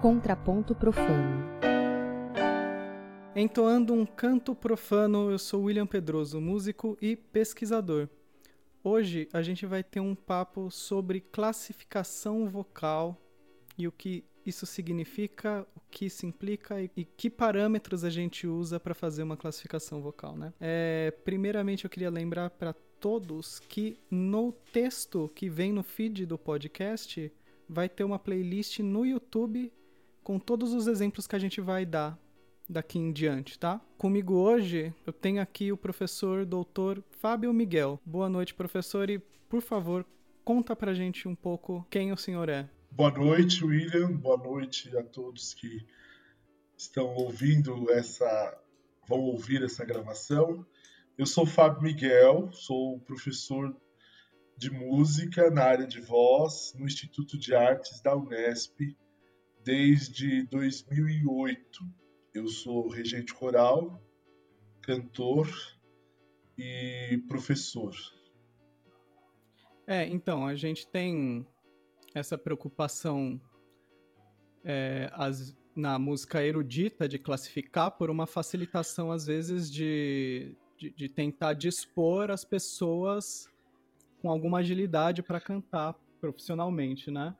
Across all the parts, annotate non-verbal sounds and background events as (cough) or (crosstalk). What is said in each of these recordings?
Contraponto Profano. Entoando um canto profano, eu sou William Pedroso, músico e pesquisador. Hoje a gente vai ter um papo sobre classificação vocal e o que isso significa, o que isso implica e, e que parâmetros a gente usa para fazer uma classificação vocal, né? É, primeiramente eu queria lembrar para todos que no texto que vem no feed do podcast vai ter uma playlist no YouTube com todos os exemplos que a gente vai dar daqui em diante, tá? Comigo hoje eu tenho aqui o professor doutor Fábio Miguel. Boa noite, professor, e por favor, conta pra gente um pouco quem o senhor é. Boa noite, William. Boa noite a todos que estão ouvindo essa vão ouvir essa gravação. Eu sou Fábio Miguel, sou professor de música na área de voz no Instituto de Artes da Unesp desde 2008. Eu sou regente coral, cantor e professor. É, então, a gente tem essa preocupação é, as, na música erudita de classificar por uma facilitação, às vezes, de, de, de tentar dispor as pessoas com alguma agilidade para cantar profissionalmente, né?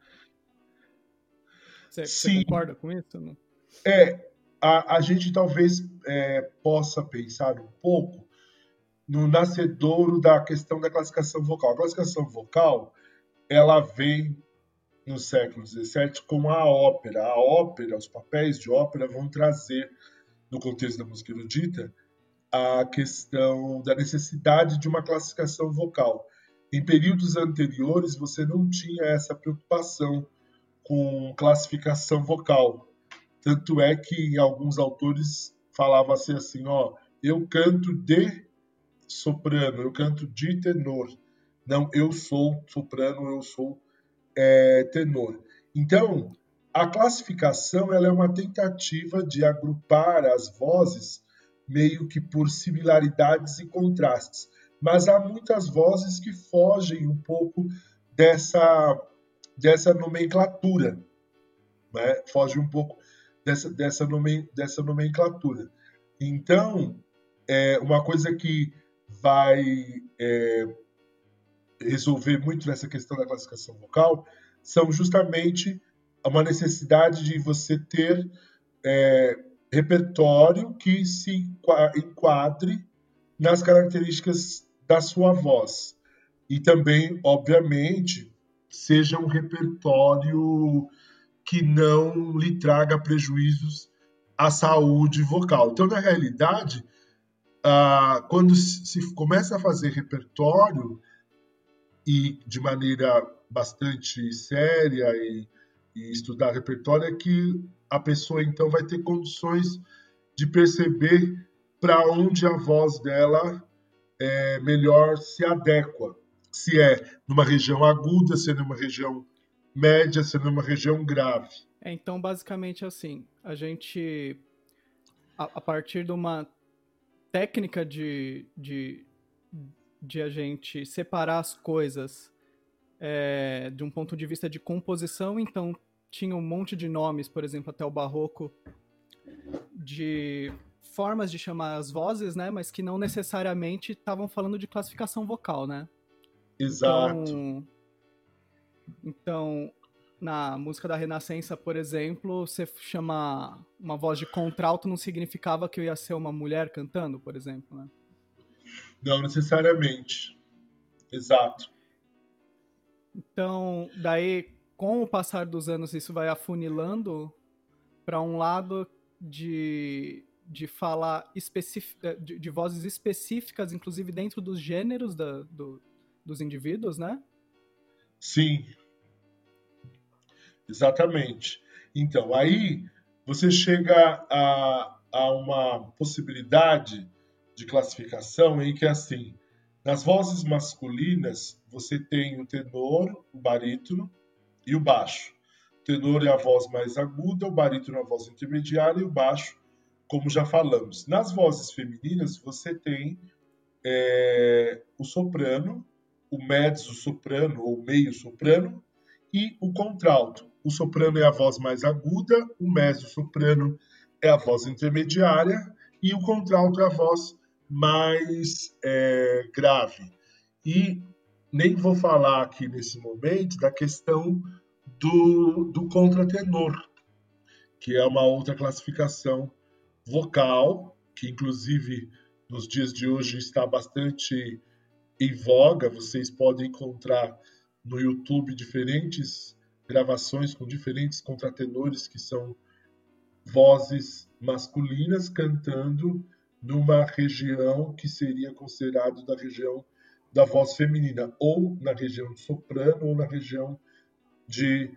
Você, você concorda com isso? Não? É, a, a gente talvez é, possa pensar um pouco no nascedouro da questão da classificação vocal. A classificação vocal, ela vem no século XVII com a ópera. A ópera, os papéis de ópera vão trazer, no contexto da música erudita, a questão da necessidade de uma classificação vocal. Em períodos anteriores, você não tinha essa preocupação com classificação vocal. Tanto é que alguns autores falava assim, assim ó, eu canto de soprano, eu canto de tenor. Não, eu sou soprano, eu sou é, tenor. Então, a classificação ela é uma tentativa de agrupar as vozes meio que por similaridades e contrastes. Mas há muitas vozes que fogem um pouco dessa dessa nomenclatura, né? foge um pouco dessa, dessa, nomen, dessa nomenclatura. Então, é uma coisa que vai é, resolver muito nessa questão da classificação vocal são justamente uma necessidade de você ter é, repertório que se enquadre nas características da sua voz. E também, obviamente, seja um repertório que não lhe traga prejuízos à saúde vocal. Então, na realidade, ah, quando se começa a fazer repertório e de maneira bastante séria e, e estudar repertório, é que a pessoa então vai ter condições de perceber para onde a voz dela é, melhor se adequa se é numa região aguda, se é numa região média, se é numa região grave. É, então, basicamente assim, a gente, a, a partir de uma técnica de, de, de a gente separar as coisas é, de um ponto de vista de composição, então tinha um monte de nomes, por exemplo, até o barroco, de formas de chamar as vozes, né, mas que não necessariamente estavam falando de classificação vocal, né? Exato. Então, então, na música da Renascença, por exemplo, você chama uma voz de contralto não significava que eu ia ser uma mulher cantando, por exemplo, né? Não necessariamente. Exato. Então, daí, com o passar dos anos, isso vai afunilando para um lado de, de falar de, de, vozes específicas, inclusive dentro dos gêneros da, do, dos indivíduos, né? Sim. Exatamente. Então, aí você chega a, a uma possibilidade de classificação em que, assim, nas vozes masculinas, você tem o tenor, o barítono e o baixo. O tenor é a voz mais aguda, o barítono é a voz intermediária e o baixo, como já falamos. Nas vozes femininas, você tem é, o soprano, o mezzo soprano ou meio soprano e o contralto. o soprano é a voz mais aguda, o mezzo-soprano é a voz intermediária e o contralto é a voz mais é, grave. E nem vou falar aqui nesse momento da questão do, do contratenor, que é uma outra classificação vocal, que inclusive nos dias de hoje está bastante em voga. Vocês podem encontrar no YouTube diferentes gravações com diferentes contratenores que são vozes masculinas cantando numa região que seria considerado da região da voz feminina, ou na região de soprano, ou na região de,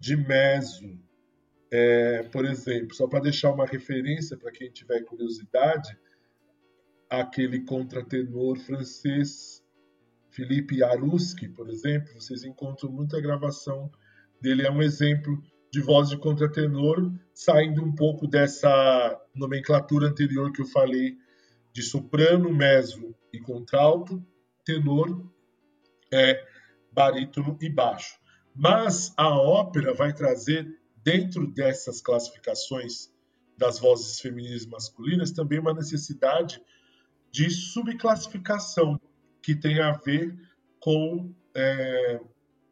de meso. É, por exemplo, só para deixar uma referência para quem tiver curiosidade, aquele contratenor francês Philippe Jaruski, por exemplo, vocês encontram muita gravação dele, é um exemplo de voz de contratenor, saindo um pouco dessa nomenclatura anterior que eu falei de soprano, meso e contralto, tenor, é, barítono e baixo. Mas a ópera vai trazer, dentro dessas classificações das vozes femininas e masculinas, também uma necessidade de subclassificação que tem a ver com é,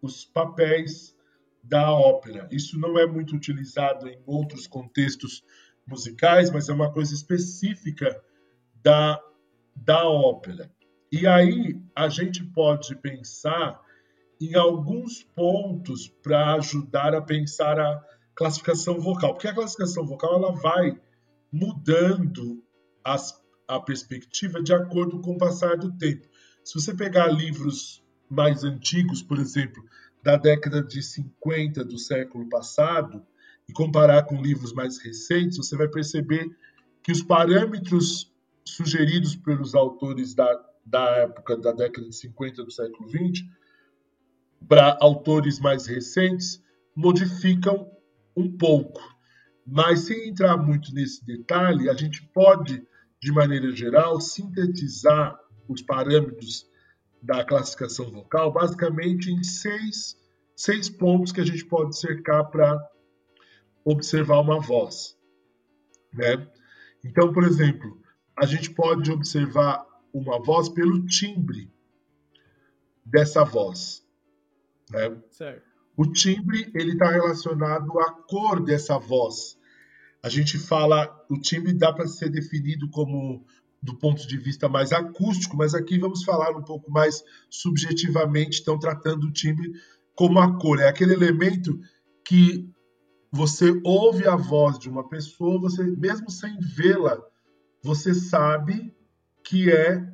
os papéis da ópera. Isso não é muito utilizado em outros contextos musicais, mas é uma coisa específica da, da ópera. E aí a gente pode pensar em alguns pontos para ajudar a pensar a classificação vocal, porque a classificação vocal ela vai mudando as, a perspectiva de acordo com o passar do tempo. Se você pegar livros mais antigos, por exemplo, da década de 50 do século passado e comparar com livros mais recentes, você vai perceber que os parâmetros sugeridos pelos autores da, da época da década de 50 do século 20 para autores mais recentes modificam um pouco. Mas sem entrar muito nesse detalhe, a gente pode, de maneira geral, sintetizar os parâmetros da classificação vocal basicamente em seis, seis pontos que a gente pode cercar para observar uma voz. Né? Então, por exemplo, a gente pode observar uma voz pelo timbre dessa voz. Né? O timbre ele está relacionado à cor dessa voz. A gente fala, o timbre dá para ser definido como do ponto de vista mais acústico, mas aqui vamos falar um pouco mais subjetivamente, estão tratando o timbre como a cor. É aquele elemento que você ouve a voz de uma pessoa, você mesmo sem vê-la, você sabe que é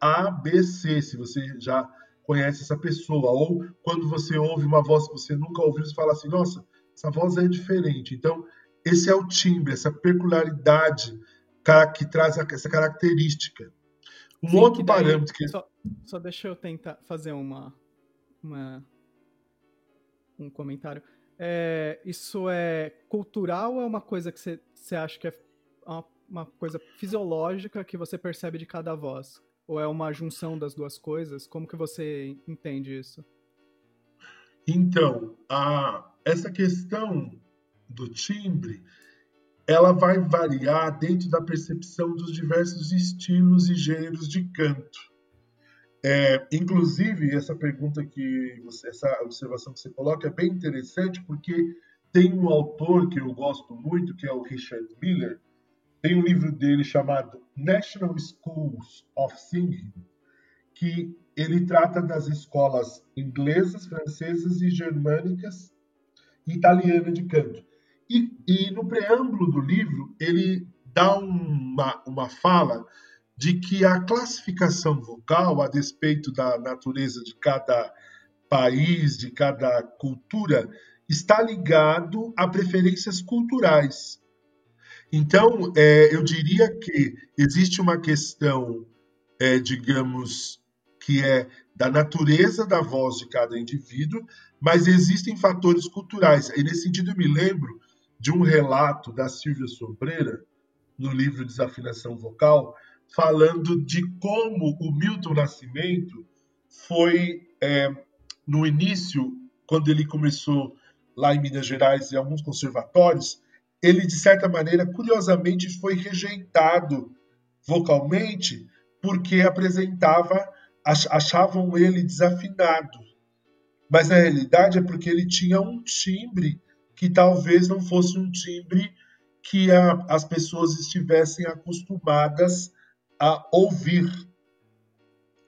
A, B, C, se você já conhece essa pessoa. Ou quando você ouve uma voz que você nunca ouviu, você fala assim, nossa, essa voz é diferente. Então, esse é o timbre, essa peculiaridade que traz essa característica. Um Sim, outro que daí, parâmetro que. Só, só deixa eu tentar fazer uma, uma um comentário. É, isso é cultural ou é uma coisa que você, acha que é uma, uma, coisa fisiológica que você percebe de cada voz? Ou é uma junção das duas coisas? Como que você entende isso? Então, a, essa questão do timbre ela vai variar dentro da percepção dos diversos estilos e gêneros de canto. É, inclusive, essa pergunta que você, essa observação que você coloca é bem interessante, porque tem um autor que eu gosto muito, que é o Richard Miller, tem um livro dele chamado National Schools of Singing, que ele trata das escolas inglesas, francesas e germânicas e italiana de canto. E, e no preâmbulo do livro, ele dá uma, uma fala de que a classificação vocal, a despeito da natureza de cada país, de cada cultura, está ligado a preferências culturais. Então, é, eu diria que existe uma questão, é, digamos, que é da natureza da voz de cada indivíduo, mas existem fatores culturais. E nesse sentido, eu me lembro de um relato da Silvia Sobreira, no livro Desafinação Vocal, falando de como o Milton Nascimento foi, é, no início, quando ele começou lá em Minas Gerais e alguns conservatórios, ele de certa maneira, curiosamente, foi rejeitado vocalmente porque apresentava, achavam ele desafinado. Mas na realidade é porque ele tinha um timbre que talvez não fosse um timbre que a, as pessoas estivessem acostumadas a ouvir.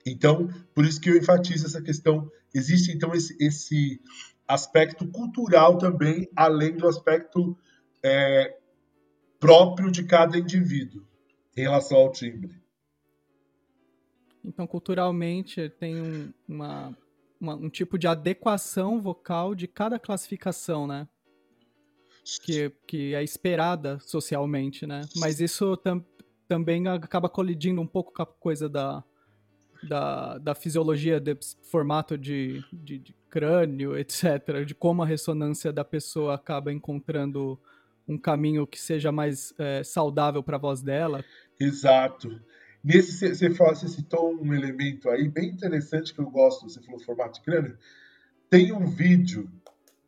Então, por isso que eu enfatizo essa questão. Existe então esse, esse aspecto cultural também, além do aspecto é, próprio de cada indivíduo em relação ao timbre. Então, culturalmente, tem um, uma, uma, um tipo de adequação vocal de cada classificação, né? Que, que é esperada socialmente, né? Mas isso tam, também acaba colidindo um pouco com a coisa da, da, da fisiologia, de formato de, de, de crânio, etc. De como a ressonância da pessoa acaba encontrando um caminho que seja mais é, saudável para a voz dela. Exato. Nesse, você, falou, você citou um elemento aí bem interessante que eu gosto, você falou formato de crânio. Tem um vídeo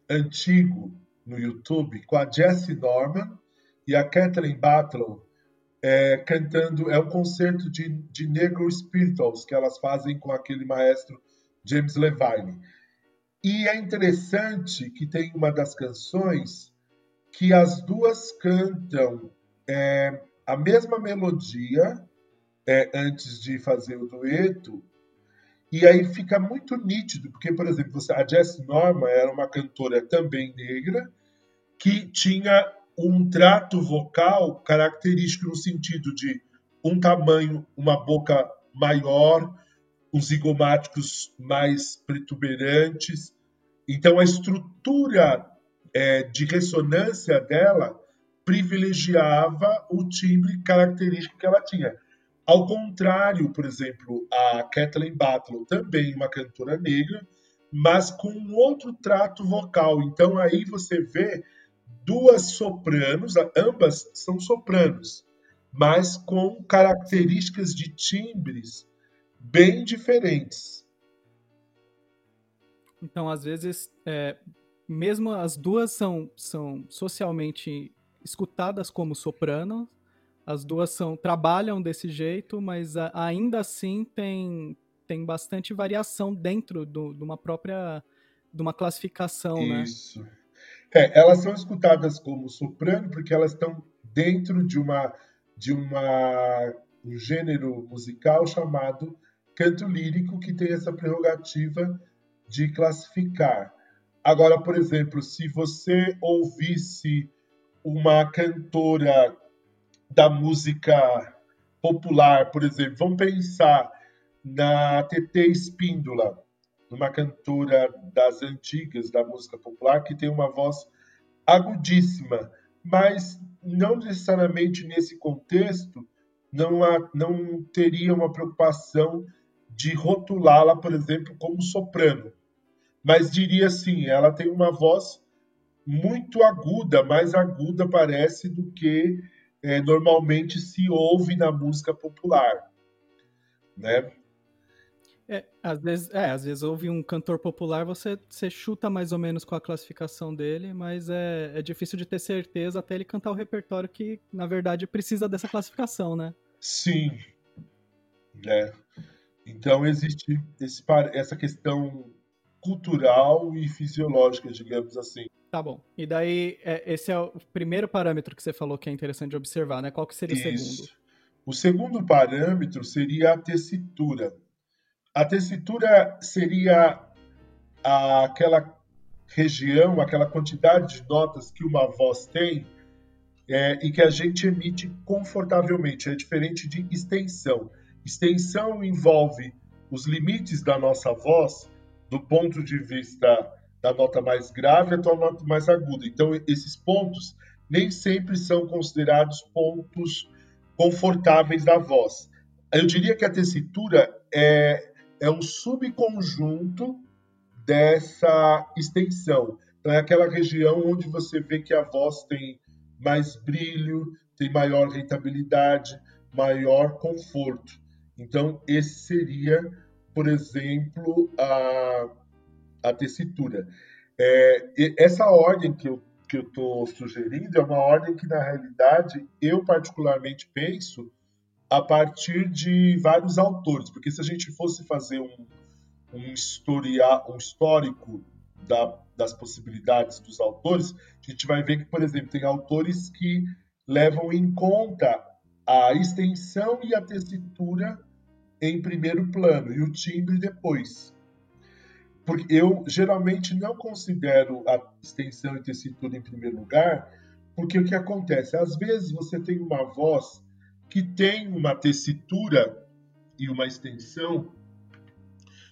antigo no YouTube com a Jessie Norman e a Kathleen Battle é, cantando. É um concerto de, de Negro Spirituals que elas fazem com aquele maestro James Levine. E é interessante que tem uma das canções que as duas cantam é, a mesma melodia é, antes de fazer o dueto. E aí fica muito nítido, porque, por exemplo, a Jess Norman era uma cantora também negra, que tinha um trato vocal característico no sentido de um tamanho, uma boca maior, os zigomáticos mais protuberantes. Então, a estrutura é, de ressonância dela privilegiava o timbre característico que ela tinha. Ao contrário, por exemplo, a Kathleen Battle, também uma cantora negra, mas com um outro trato vocal. Então aí você vê duas sopranos, ambas são sopranos, mas com características de timbres bem diferentes. Então, às vezes, é, mesmo as duas são, são socialmente escutadas como soprano, as duas são trabalham desse jeito, mas a, ainda assim tem, tem bastante variação dentro do, de uma própria de uma classificação, né? Isso. né? É, elas são escutadas como soprano porque elas estão dentro de uma de uma um gênero musical chamado canto lírico que tem essa prerrogativa de classificar. Agora, por exemplo, se você ouvisse uma cantora da música popular, por exemplo. Vamos pensar na TT Espíndola, uma cantora das antigas da música popular que tem uma voz agudíssima, mas não necessariamente nesse contexto não, há, não teria uma preocupação de rotulá-la, por exemplo, como soprano. Mas diria assim, ela tem uma voz muito aguda, mais aguda parece do que é, normalmente se ouve na música popular, né? É, às vezes, é, às vezes ouve um cantor popular, você, você chuta mais ou menos com a classificação dele, mas é, é difícil de ter certeza até ele cantar o repertório que, na verdade, precisa dessa classificação, né? Sim. É. Então existe esse, essa questão cultural e fisiológica, digamos assim. Tá bom. E daí, é, esse é o primeiro parâmetro que você falou que é interessante de observar, né? Qual que seria Isso. o segundo? O segundo parâmetro seria a tessitura. A tessitura seria aquela região, aquela quantidade de notas que uma voz tem é, e que a gente emite confortavelmente. É diferente de extensão. Extensão envolve os limites da nossa voz do ponto de vista da nota mais grave até a nota mais aguda. Então, esses pontos nem sempre são considerados pontos confortáveis da voz. Eu diria que a tessitura é, é um subconjunto dessa extensão. Então, é aquela região onde você vê que a voz tem mais brilho, tem maior rentabilidade, maior conforto. Então, esse seria, por exemplo, a a tessitura. É, essa ordem que eu que eu estou sugerindo é uma ordem que, na realidade, eu particularmente penso a partir de vários autores, porque se a gente fosse fazer um, um, historia, um histórico da, das possibilidades dos autores, a gente vai ver que, por exemplo, tem autores que levam em conta a extensão e a tessitura em primeiro plano e o timbre depois. Porque eu geralmente não considero a extensão e tessitura em primeiro lugar, porque o que acontece? Às vezes você tem uma voz que tem uma tessitura e uma extensão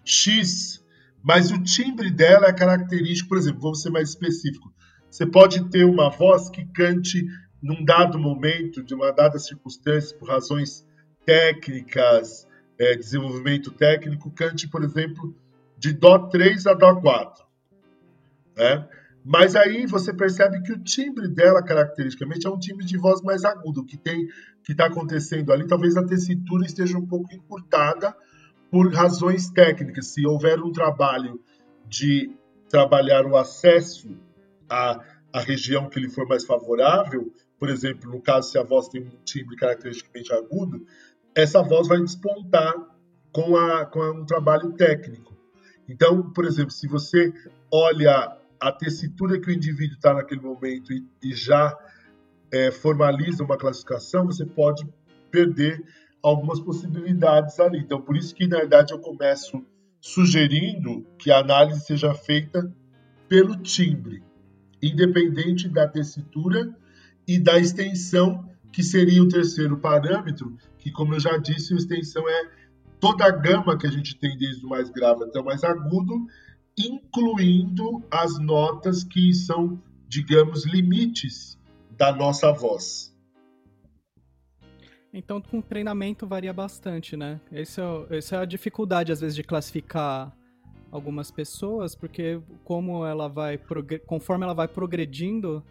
X, mas o timbre dela é característico, por exemplo, vou ser mais específico. Você pode ter uma voz que cante num dado momento, de uma dada circunstância, por razões técnicas, é, desenvolvimento técnico, cante, por exemplo, de Dó 3 a Dó 4. Né? Mas aí você percebe que o timbre dela, caracteristicamente, é um timbre de voz mais agudo. Que tem que está acontecendo ali, talvez a tessitura esteja um pouco encurtada por razões técnicas. Se houver um trabalho de trabalhar o acesso à, à região que lhe for mais favorável, por exemplo, no caso se a voz tem um timbre caracteristicamente agudo, essa voz vai despontar com, a, com um trabalho técnico. Então, por exemplo, se você olha a tessitura que o indivíduo está naquele momento e, e já é, formaliza uma classificação, você pode perder algumas possibilidades ali. Então, por isso que, na verdade, eu começo sugerindo que a análise seja feita pelo timbre, independente da tessitura e da extensão, que seria o terceiro parâmetro, que, como eu já disse, a extensão é toda a gama que a gente tem, desde o mais grave até o mais agudo, incluindo as notas que são, digamos, limites da nossa voz. Então, com treinamento varia bastante, né? É, essa é a dificuldade, às vezes, de classificar algumas pessoas, porque como ela vai conforme ela vai progredindo,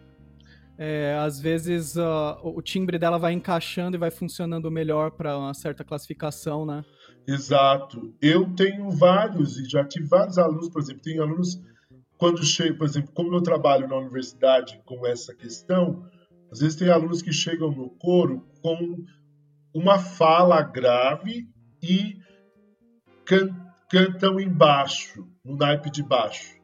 é, às vezes uh, o timbre dela vai encaixando e vai funcionando melhor para uma certa classificação, né? Exato. Eu tenho vários e já tive vários alunos, por exemplo, tem alunos quando chegam, por exemplo, como eu trabalho na universidade com essa questão, às vezes tem alunos que chegam no coro com uma fala grave e can cantam embaixo, no naipe de baixo.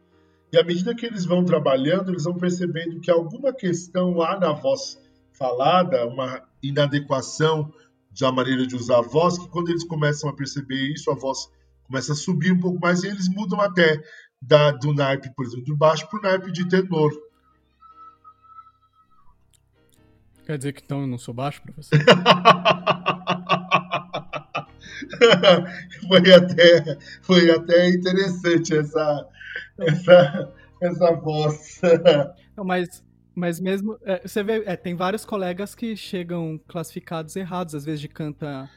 E à medida que eles vão trabalhando, eles vão percebendo que alguma questão há na voz falada, uma inadequação da maneira de usar a voz, que quando eles começam a perceber isso, a voz começa a subir um pouco mais e eles mudam até da, do naipe, por exemplo, do baixo para o naipe de tenor. Quer dizer que então eu não sou baixo, professor? (laughs) foi, até, foi até interessante essa, essa, essa voz. Não, mas mas mesmo. É, você vê, é, tem vários colegas que chegam classificados errados, às vezes de canta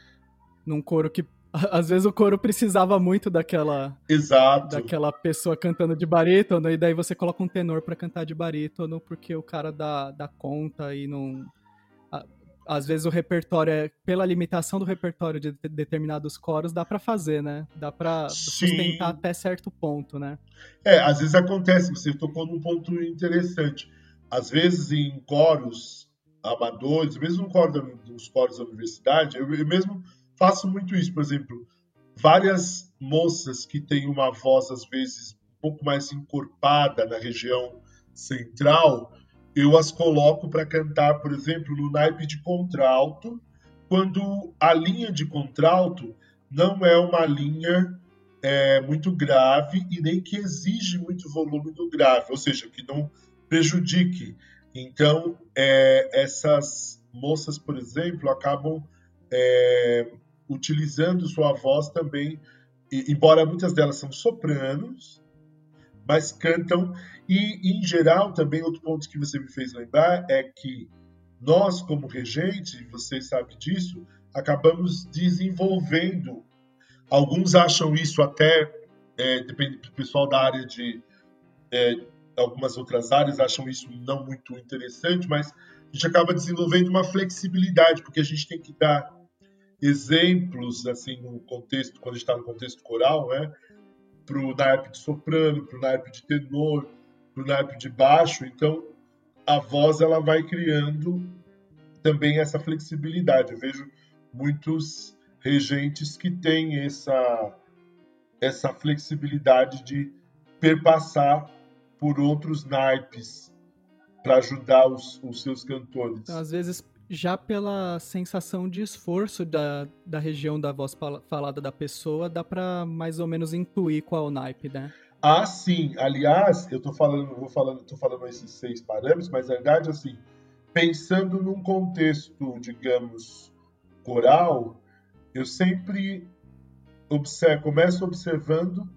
num coro que. (laughs) Às vezes o coro precisava muito daquela. Exato. Daquela pessoa cantando de barítono, e daí você coloca um tenor para cantar de barítono, porque o cara dá, dá conta e não. Às vezes o repertório, é, pela limitação do repertório de determinados coros, dá para fazer, né? Dá pra sustentar até certo ponto, né? É, às vezes acontece, você tocou num ponto interessante às vezes em coros amadores, mesmo no coro nos coros da universidade, eu, eu mesmo faço muito isso. Por exemplo, várias moças que têm uma voz às vezes um pouco mais encorpada na região central, eu as coloco para cantar, por exemplo, no naipe de contralto, quando a linha de contralto não é uma linha é, muito grave e nem que exige muito volume do grave, ou seja, que não prejudique. Então, é, essas moças, por exemplo, acabam é, utilizando sua voz também, embora muitas delas são sopranos, mas cantam. E, em geral, também outro ponto que você me fez lembrar é que nós, como regente, vocês sabem disso, acabamos desenvolvendo. Alguns acham isso até, é, depende do pessoal da área de é, algumas outras áreas acham isso não muito interessante, mas a gente acaba desenvolvendo uma flexibilidade, porque a gente tem que dar exemplos, assim, no contexto, quando a gente está no contexto coral, né? Para o naipe de soprano, para o naipe de tenor, para o naipe de baixo, então a voz ela vai criando também essa flexibilidade. Eu vejo muitos regentes que têm essa, essa flexibilidade de perpassar por outros naipes para ajudar os, os, seus cantores. Então, às vezes, já pela sensação de esforço da, da região da voz falada da pessoa, dá para mais ou menos intuir qual naipe, né? Ah, sim. Aliás, eu tô falando, vou falando, tô falando esses seis parâmetros, mas na verdade, assim, pensando num contexto, digamos, coral, eu sempre observo, começo observando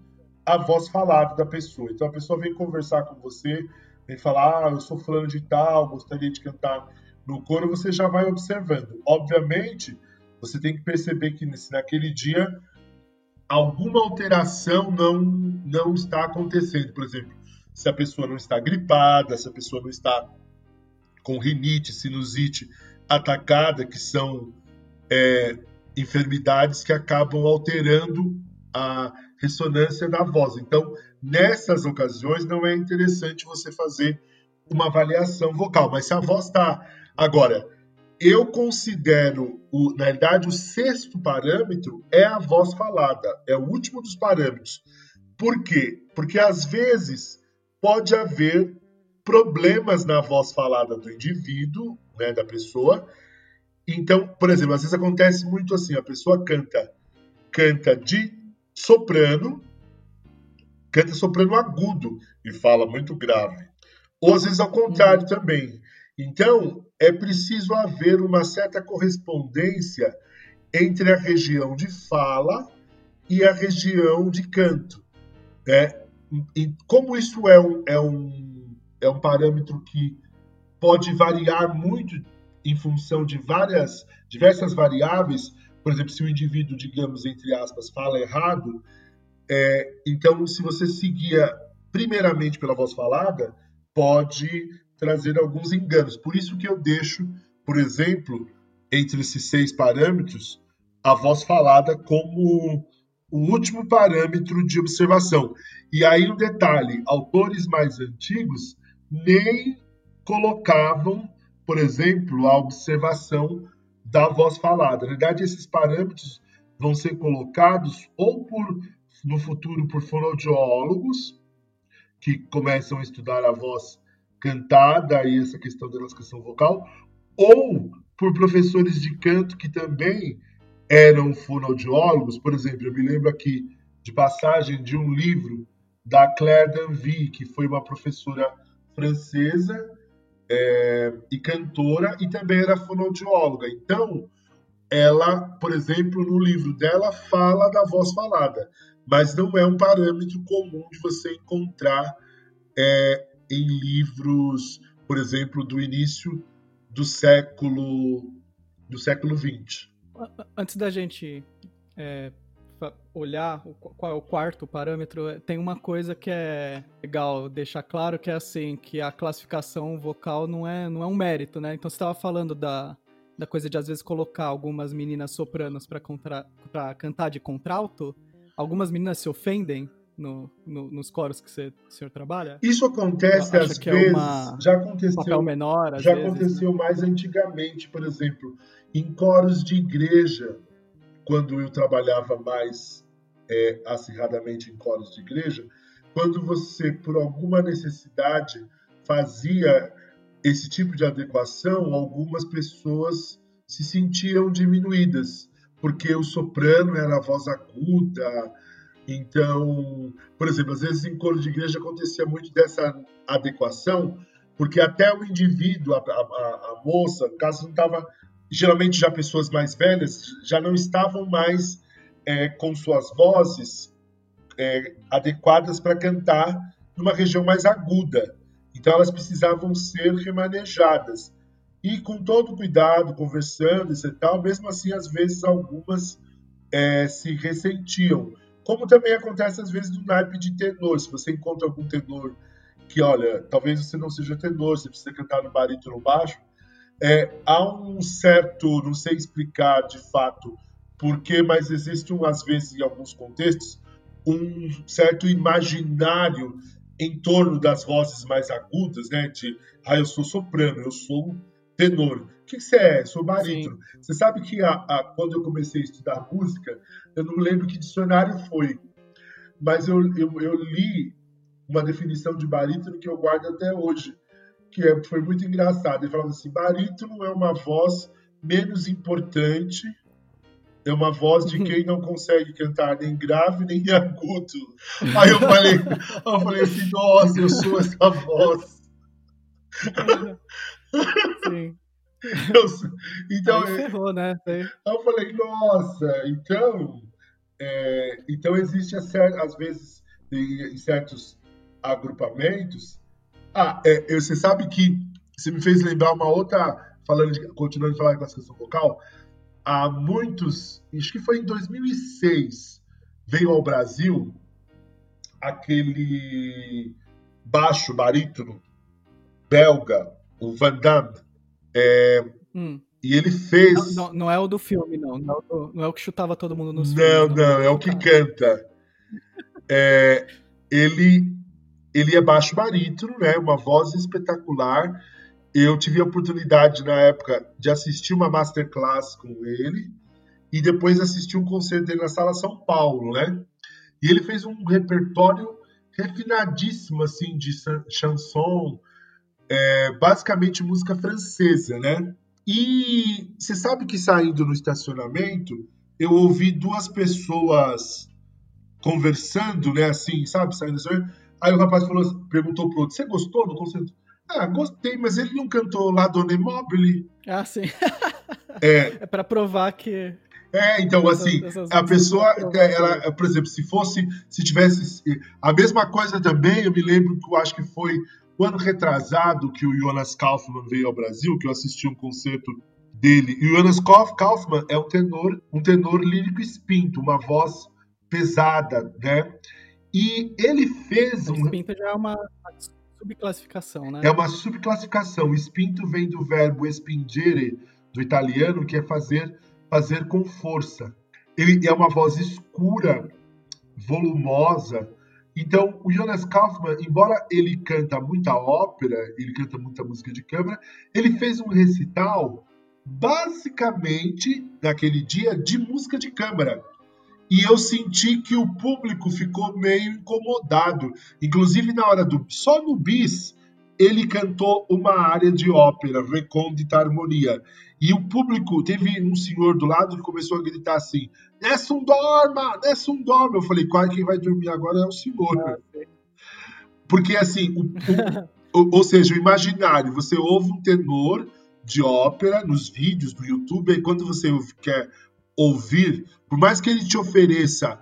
a voz falada da pessoa. Então a pessoa vem conversar com você, vem falar, ah, eu sou fulano de tal, gostaria de cantar no coro, você já vai observando. Obviamente, você tem que perceber que nesse, naquele dia alguma alteração não, não está acontecendo. Por exemplo, se a pessoa não está gripada, se a pessoa não está com rinite, sinusite atacada, que são é, enfermidades que acabam alterando a ressonância da voz. Então, nessas ocasiões, não é interessante você fazer uma avaliação vocal, mas se a voz está. Agora, eu considero, o, na verdade, o sexto parâmetro é a voz falada, é o último dos parâmetros. Por quê? Porque às vezes pode haver problemas na voz falada do indivíduo, né, da pessoa. Então, por exemplo, às vezes acontece muito assim, a pessoa canta canta de soprano, canta soprano agudo e fala muito grave. Ou às vezes ao contrário uhum. também. Então, é preciso haver uma certa correspondência entre a região de fala e a região de canto. Né? E como isso é um, é um é um parâmetro que pode variar muito em função de várias, diversas variáveis. Por exemplo, se o indivíduo, digamos, entre aspas, fala errado, é, então, se você seguia primeiramente pela voz falada, pode trazer alguns enganos. Por isso que eu deixo, por exemplo, entre esses seis parâmetros, a voz falada como o último parâmetro de observação. E aí um detalhe, autores mais antigos nem colocavam, por exemplo, a observação da voz falada. Na verdade, esses parâmetros vão ser colocados ou por no futuro por fonoaudiólogos que começam a estudar a voz cantada e essa questão da classificação vocal, ou por professores de canto que também eram fonoaudiólogos. Por exemplo, eu me lembro aqui de passagem de um livro da Claire Danville, que foi uma professora francesa é, e cantora e também era fonoaudióloga. Então, ela, por exemplo, no livro dela fala da voz falada, mas não é um parâmetro comum de você encontrar é, em livros, por exemplo, do início do século do século XX. Antes da gente é, olhar qual é o quarto parâmetro, é, tem uma coisa que é legal deixar claro, que é assim, que a classificação vocal não é, não é um mérito, né? Então você estava falando da, da coisa de às vezes colocar algumas meninas sopranos para cantar de contralto, algumas meninas se ofendem no, no, nos coros que você, o senhor trabalha? Isso acontece às vezes, é uma, já aconteceu, papel menor, já vezes, aconteceu mais antigamente, por exemplo, em coros de igreja quando eu trabalhava mais é, acirradamente em coros de igreja, quando você, por alguma necessidade, fazia esse tipo de adequação, algumas pessoas se sentiam diminuídas, porque o soprano era a voz aguda. Então, por exemplo, às vezes em coro de igreja acontecia muito dessa adequação, porque até o indivíduo, a, a, a moça, no caso, não estava geralmente já pessoas mais velhas, já não estavam mais é, com suas vozes é, adequadas para cantar numa região mais aguda. Então elas precisavam ser remanejadas. E com todo cuidado, conversando e tal, mesmo assim, às vezes algumas é, se ressentiam. Como também acontece às vezes no naipe de tenor. Se você encontra algum tenor que, olha, talvez você não seja tenor, você precisa cantar no barítono baixo, é, há um certo, não sei explicar de fato porquê, mas existe, às vezes, em alguns contextos, um certo imaginário em torno das vozes mais agudas, né? De, ah, eu sou soprano, eu sou tenor. O que você é? Eu sou barítono. Sim. Você sabe que a, a, quando eu comecei a estudar música, eu não lembro que dicionário foi, mas eu, eu, eu li uma definição de barítono que eu guardo até hoje, que é, foi muito engraçado. Ele falava assim: barítono é uma voz menos importante é uma voz de quem não consegue cantar nem grave nem agudo. Aí eu falei, (laughs) eu falei assim, nossa, eu sou essa voz. Sim. (laughs) Eu, então, Aí ferrou, né? Aí eu falei, nossa, então, é, então existe às vezes em certos agrupamentos. Ah, é, você sabe que você me fez lembrar uma outra, falando de, continuando a falar de classificação vocal, há muitos, acho que foi em 2006, veio ao Brasil aquele baixo barítono belga, o Van Damme. É, hum. E ele fez. Não, não, não, é o do filme, não. Não é o, não é o que chutava todo mundo nos Não, filmes, não, é o que canta. É, ele, ele é baixo barítono, né? Uma voz espetacular eu tive a oportunidade na época de assistir uma masterclass com ele e depois assistir um concerto dele na Sala São Paulo, né? E ele fez um repertório refinadíssimo assim de chanson, é, basicamente música francesa, né? E você sabe que saindo no estacionamento eu ouvi duas pessoas conversando, né? Assim, sabe? Saindo assim. Aí o rapaz falou, perguntou pro outro: "Você gostou do concerto?" Ah, gostei, mas ele não cantou lá Dona. Ah, sim. É, (laughs) é para provar que. É, então, assim, a pessoa, ela, por exemplo, se fosse, se tivesse. A mesma coisa também, eu me lembro que eu acho que foi o ano retrasado que o Jonas Kaufmann veio ao Brasil, que eu assisti um concerto dele. E o Jonas Kaufmann é um tenor, um tenor lírico espinto, uma voz pesada, né? E ele fez um. Espinto já é uma subclassificação, né? É uma subclassificação. Espinto vem do verbo spingere, do italiano, que é fazer, fazer com força. Ele é uma voz escura, volumosa. Então, o Jonas Kaufmann, embora ele canta muita ópera, ele canta muita música de câmara, ele fez um recital basicamente naquele dia de música de câmara e eu senti que o público ficou meio incomodado. Inclusive, na hora do. Só no bis, ele cantou uma área de ópera, Recôndita Harmonia. E o público, teve um senhor do lado que começou a gritar assim: Nessun dorma, Nessun dorma. Eu falei: qual quem vai dormir agora é o senhor. Ah, Porque assim, o, o, ou seja, o imaginário, você ouve um tenor de ópera nos vídeos do YouTube, e quando você quer ouvir, por mais que ele te ofereça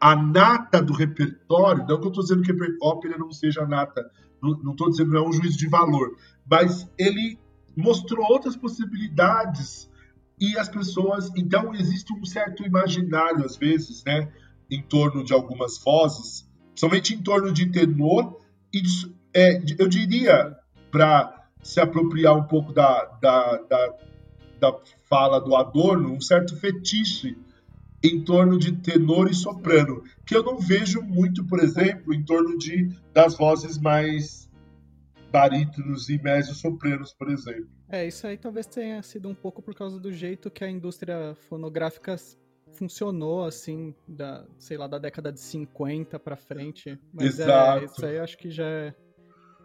a nata do repertório, não que eu estou dizendo que ópera não seja nata, não estou dizendo que é um juízo de valor, mas ele mostrou outras possibilidades e as pessoas, então existe um certo imaginário às vezes, né, em torno de algumas vozes, somente em torno de tenor e de, é, eu diria para se apropriar um pouco da, da, da da fala do Adorno, um certo fetiche em torno de tenor e soprano, que eu não vejo muito, por exemplo, em torno de das vozes mais barítonos e mezzo-sopranos, por exemplo. É, isso aí talvez tenha sido um pouco por causa do jeito que a indústria fonográfica funcionou, assim, da, sei lá, da década de 50 para frente. Mas é, Exato. É, isso aí acho que já é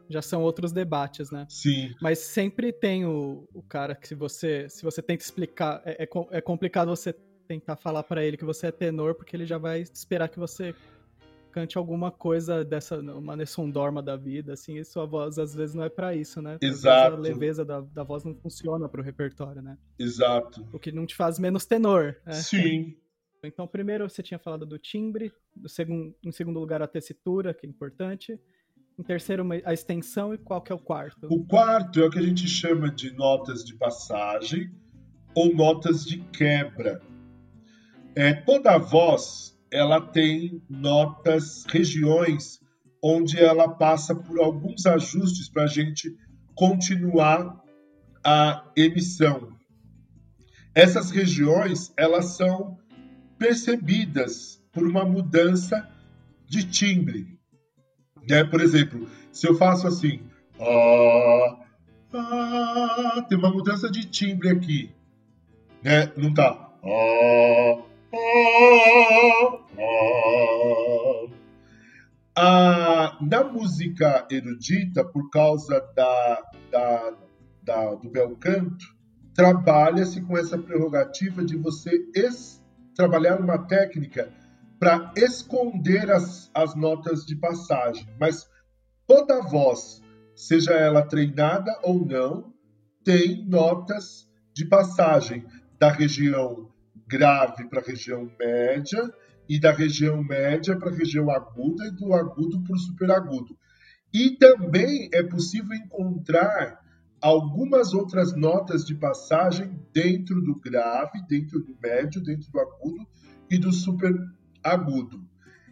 já são outros debates, né? Sim. Mas sempre tem o, o cara que se você se você tenta explicar, é, é, é complicado você tentar falar para ele que você é tenor, porque ele já vai esperar que você cante alguma coisa dessa, uma Nessun Dorma da vida, assim, e sua voz às vezes não é para isso, né? Exato. a leveza da, da voz não funciona pro repertório, né? Exato. O que não te faz menos tenor. Né? Sim. (laughs) Então, primeiro você tinha falado do timbre, do segundo, em segundo lugar a tessitura, que é importante. Em terceiro, a extensão e qual que é o quarto? O quarto é o que a gente chama de notas de passagem ou notas de quebra. É, toda voz ela tem notas, regiões onde ela passa por alguns ajustes para a gente continuar a emissão. Essas regiões elas são percebidas por uma mudança de timbre Né? Por exemplo, se eu faço assim, ah, ah, tem uma mudança de timbre aqui, né? Não tá. Ah, ah, ah. Ah, na música erudita, por causa da, da, da do bel canto, trabalha-se com essa prerrogativa de você trabalhar uma técnica para esconder as, as notas de passagem. Mas toda voz, seja ela treinada ou não, tem notas de passagem da região grave para a região média e da região média para a região aguda e do agudo para o superagudo. E também é possível encontrar algumas outras notas de passagem dentro do grave, dentro do médio, dentro do agudo e do superagudo.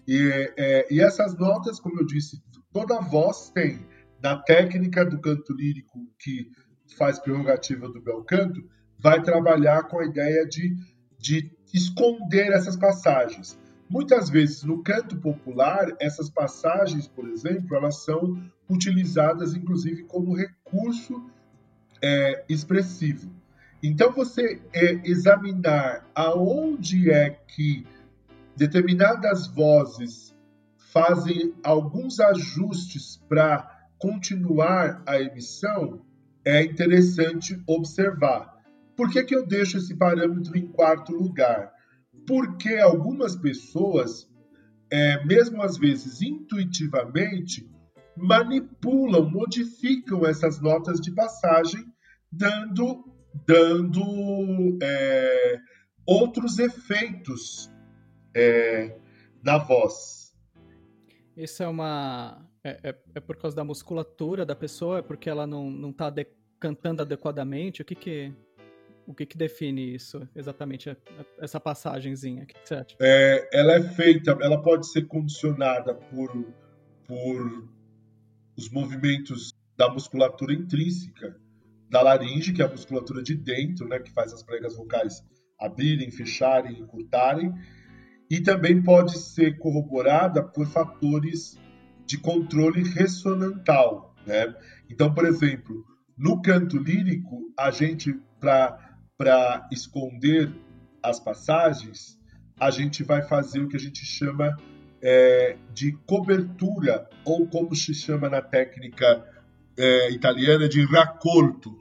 E, é, e essas notas, como eu disse, toda voz tem. Na técnica do canto lírico, que faz prerrogativa do bel canto, vai trabalhar com a ideia de, de esconder essas passagens. Muitas vezes, no canto popular, essas passagens, por exemplo, elas são utilizadas, inclusive, como recurso é, expressivo. Então, você é, examinar aonde é que determinadas vozes fazem alguns ajustes para continuar a emissão, é interessante observar. Por que, que eu deixo esse parâmetro em quarto lugar? porque algumas pessoas, é, mesmo às vezes intuitivamente, manipulam, modificam essas notas de passagem, dando, dando é, outros efeitos é, na voz. Isso é uma. É, é, é, por causa da musculatura da pessoa? É porque ela não está cantando adequadamente? O que que o que, que define isso exatamente, essa passagenzinha? O que, que você acha? É, ela é feita, ela pode ser condicionada por, por os movimentos da musculatura intrínseca da laringe, que é a musculatura de dentro, né, que faz as pregas vocais abrirem, fecharem, encurtarem, e também pode ser corroborada por fatores de controle ressonantal. Né? Então, por exemplo, no canto lírico, a gente, para esconder as passagens, a gente vai fazer o que a gente chama é, de cobertura, ou como se chama na técnica é, italiana, de raccolto.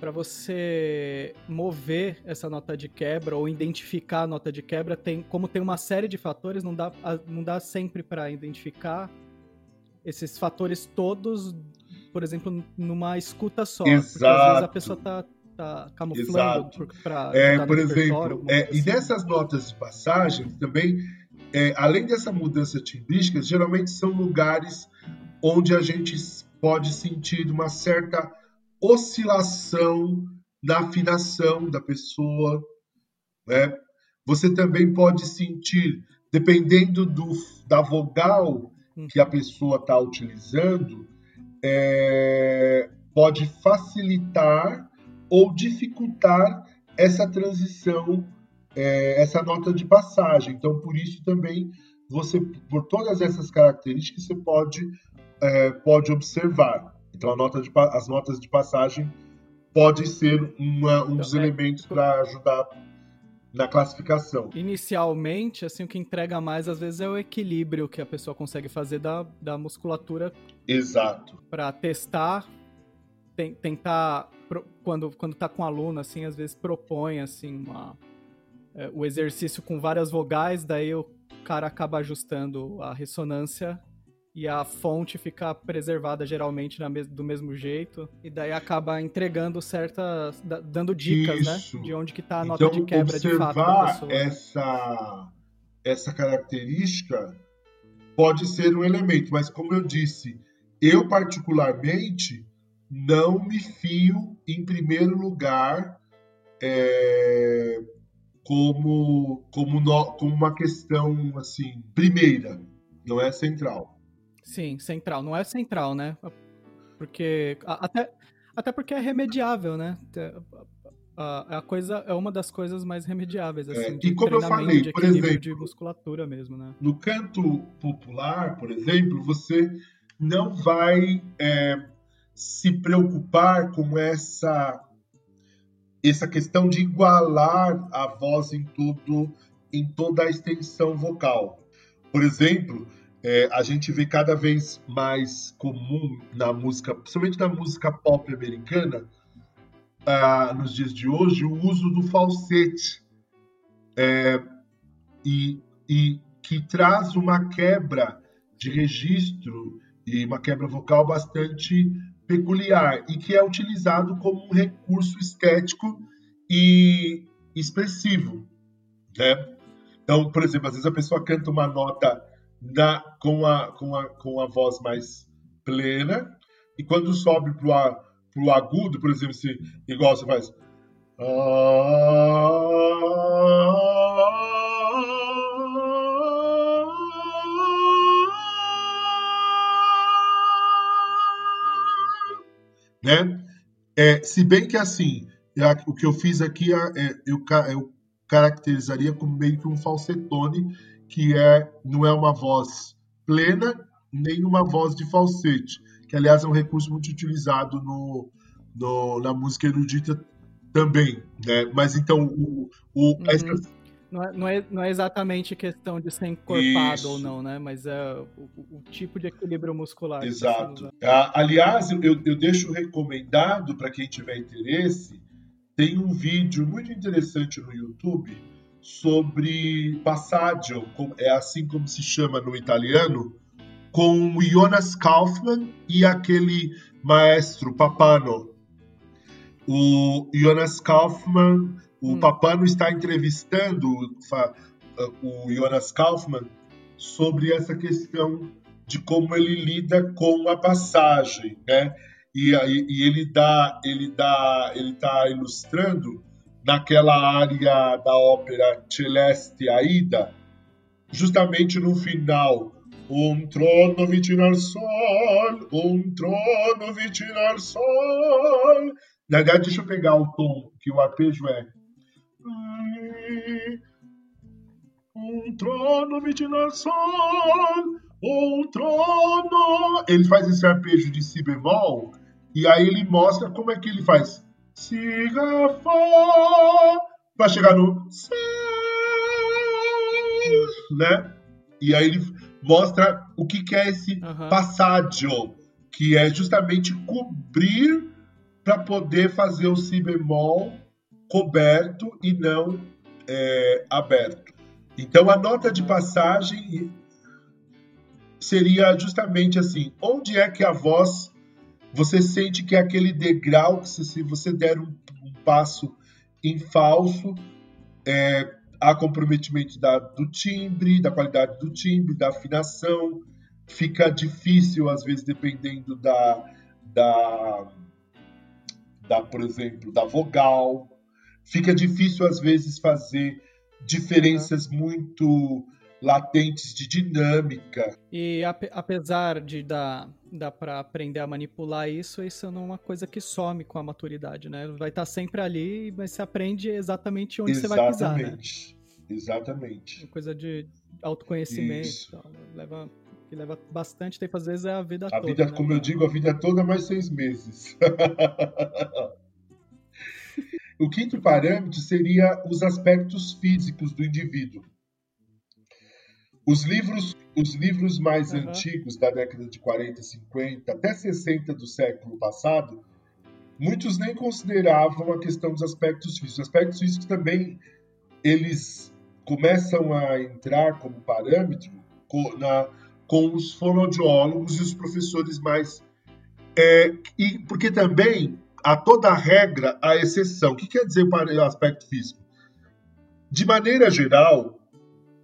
Para você mover essa nota de quebra ou identificar a nota de quebra, tem, como tem uma série de fatores, não dá, não dá sempre para identificar esses fatores todos, por exemplo, numa escuta só. Exato. Porque às vezes a pessoa está tá camuflando para é, por exemplo é, assim. e nessas notas de passagem também é, além dessa mudança timbrística geralmente são lugares onde a gente pode sentir uma certa oscilação na afinação da pessoa né? você também pode sentir dependendo do, da vogal que a pessoa está utilizando é, pode facilitar ou dificultar essa transição, é, essa nota de passagem. Então, por isso também você, por todas essas características, você pode é, pode observar. Então, nota de, as notas de passagem pode ser uma, um então, dos é, elementos para ajudar na classificação. Inicialmente, assim, o que entrega mais às vezes é o equilíbrio que a pessoa consegue fazer da, da musculatura. Exato. Para testar, tem, tentar quando, quando tá com aluno, assim, às vezes propõe, assim, uma, é, o exercício com várias vogais, daí o cara acaba ajustando a ressonância e a fonte fica preservada geralmente mes do mesmo jeito, e daí acaba entregando certas, dando dicas, né, Isso. né, de onde que tá a nota então, de quebra de fato da pessoa. essa, essa característica pode ser um elemento, mas como eu disse, eu particularmente não me fio em primeiro lugar é, como, como, no, como uma questão assim primeira, não é central. Sim, central. Não é central, né? Porque até, até porque é remediável, né? A, a coisa é uma das coisas mais remediáveis, é, assim, é, e como eu falei, por exemplo, de musculatura mesmo, né? No canto popular, por exemplo, você não vai é, se preocupar com essa essa questão de igualar a voz em tudo, em toda a extensão vocal. Por exemplo, é, a gente vê cada vez mais comum na música, principalmente na música pop americana, ah, nos dias de hoje, o uso do falsete. É, e, e que traz uma quebra de registro e uma quebra vocal bastante peculiar e que é utilizado como um recurso estético e expressivo, né? Então, por exemplo, às vezes a pessoa canta uma nota na, com, a, com, a, com a voz mais plena e quando sobe para o agudo, por exemplo, se, igual você faz... né? É, se bem que assim, o que eu fiz aqui é, é eu, eu, caracterizaria como meio que um falsetone, que é não é uma voz plena nem uma voz de falsete, que aliás é um recurso muito utilizado no, no na música erudita também, né? Mas então o, o uhum. essa, não é, não, é, não é exatamente questão de ser encorpado Isso. ou não, né? Mas é o, o tipo de equilíbrio muscular. Exato. Aliás, eu, eu deixo recomendado para quem tiver interesse, tem um vídeo muito interessante no YouTube sobre passaggio, é assim como se chama no italiano, com o Jonas Kaufmann e aquele maestro Papano. O Jonas Kaufmann o hum. Papano está entrevistando o Jonas Kaufmann sobre essa questão de como ele lida com a passagem, né? E, e ele dá, ele dá, ele está ilustrando naquela área da ópera Celeste Aida, justamente no final, um trono vicino sol, um trono vicino sol. Na verdade, deixa eu pegar o tom que o arpejo é um trono me sol, um trono. Ele faz esse arpejo de si bemol e aí ele mostra como é que ele faz si, ra, fá, para chegar no né? E aí ele mostra o que, que é esse uhum. passaggio, que é justamente cobrir para poder fazer o si bemol coberto e não é, aberto. Então, a nota de passagem seria justamente assim: onde é que a voz você sente que é aquele degrau que se você der um, um passo em falso, é, há comprometimento da, do timbre, da qualidade do timbre, da afinação, fica difícil às vezes dependendo da, da, da por exemplo, da vogal, fica difícil às vezes fazer diferenças muito latentes de dinâmica. E apesar de dar, dar para aprender a manipular isso, isso não é uma coisa que some com a maturidade, né? Vai estar tá sempre ali, mas você aprende exatamente onde exatamente. você vai pisar, né? Exatamente. Uma coisa de autoconhecimento, tal, leva que leva bastante tempo, às vezes é a vida a toda. A vida, né? como eu digo, a vida toda é mais seis meses. (laughs) O quinto parâmetro seria os aspectos físicos do indivíduo. Os livros, os livros mais uhum. antigos da década de 40, 50, até 60 do século passado, muitos nem consideravam a questão dos aspectos físicos. Os aspectos físicos também eles começam a entrar como parâmetro com, na, com os fonoaudiólogos e os professores mais é, e porque também a toda regra a exceção. O que quer dizer para o aspecto físico? De maneira geral,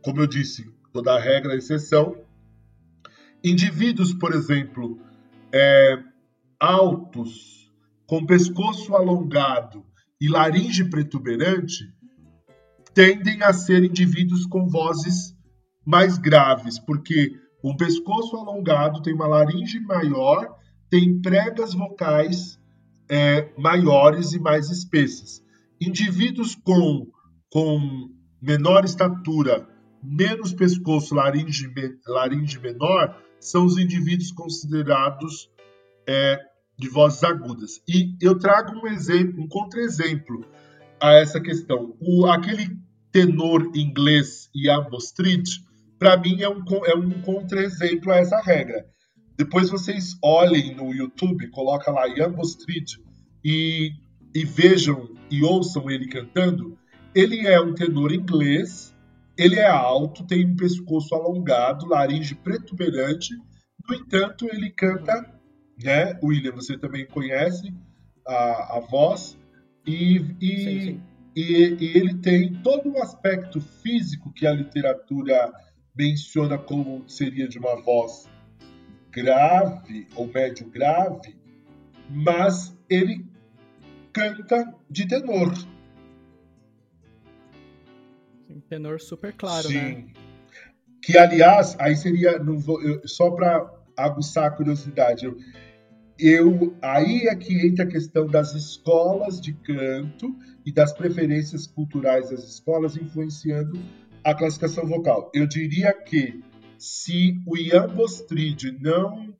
como eu disse, toda regra a exceção, indivíduos, por exemplo, é, altos, com pescoço alongado e laringe protuberante, tendem a ser indivíduos com vozes mais graves, porque um pescoço alongado tem uma laringe maior, tem pregas vocais é, maiores e mais espessas. Indivíduos com, com menor estatura, menos pescoço, laringe, laringe menor, são os indivíduos considerados é, de vozes agudas. E eu trago um exemplo, um contra-exemplo a essa questão. O, aquele tenor inglês Ian Street, para mim é um, é um contra-exemplo a essa regra. Depois vocês olhem no YouTube, coloca lá Ian Street e, e vejam e ouçam ele cantando. Ele é um tenor inglês, ele é alto, tem um pescoço alongado, laringe protuberante. No entanto, ele canta, né? William, você também conhece a, a voz e, e, sim, sim. e, e ele tem todo o aspecto físico que a literatura menciona como seria de uma voz grave ou médio grave, mas ele canta de tenor. Sim, tenor super claro, Sim. né? Que aliás, aí seria não vou, eu, só para aguçar a curiosidade, eu, eu aí é que entra a questão das escolas de canto e das preferências culturais das escolas influenciando a classificação vocal. Eu diria que se o Ian Bostrid não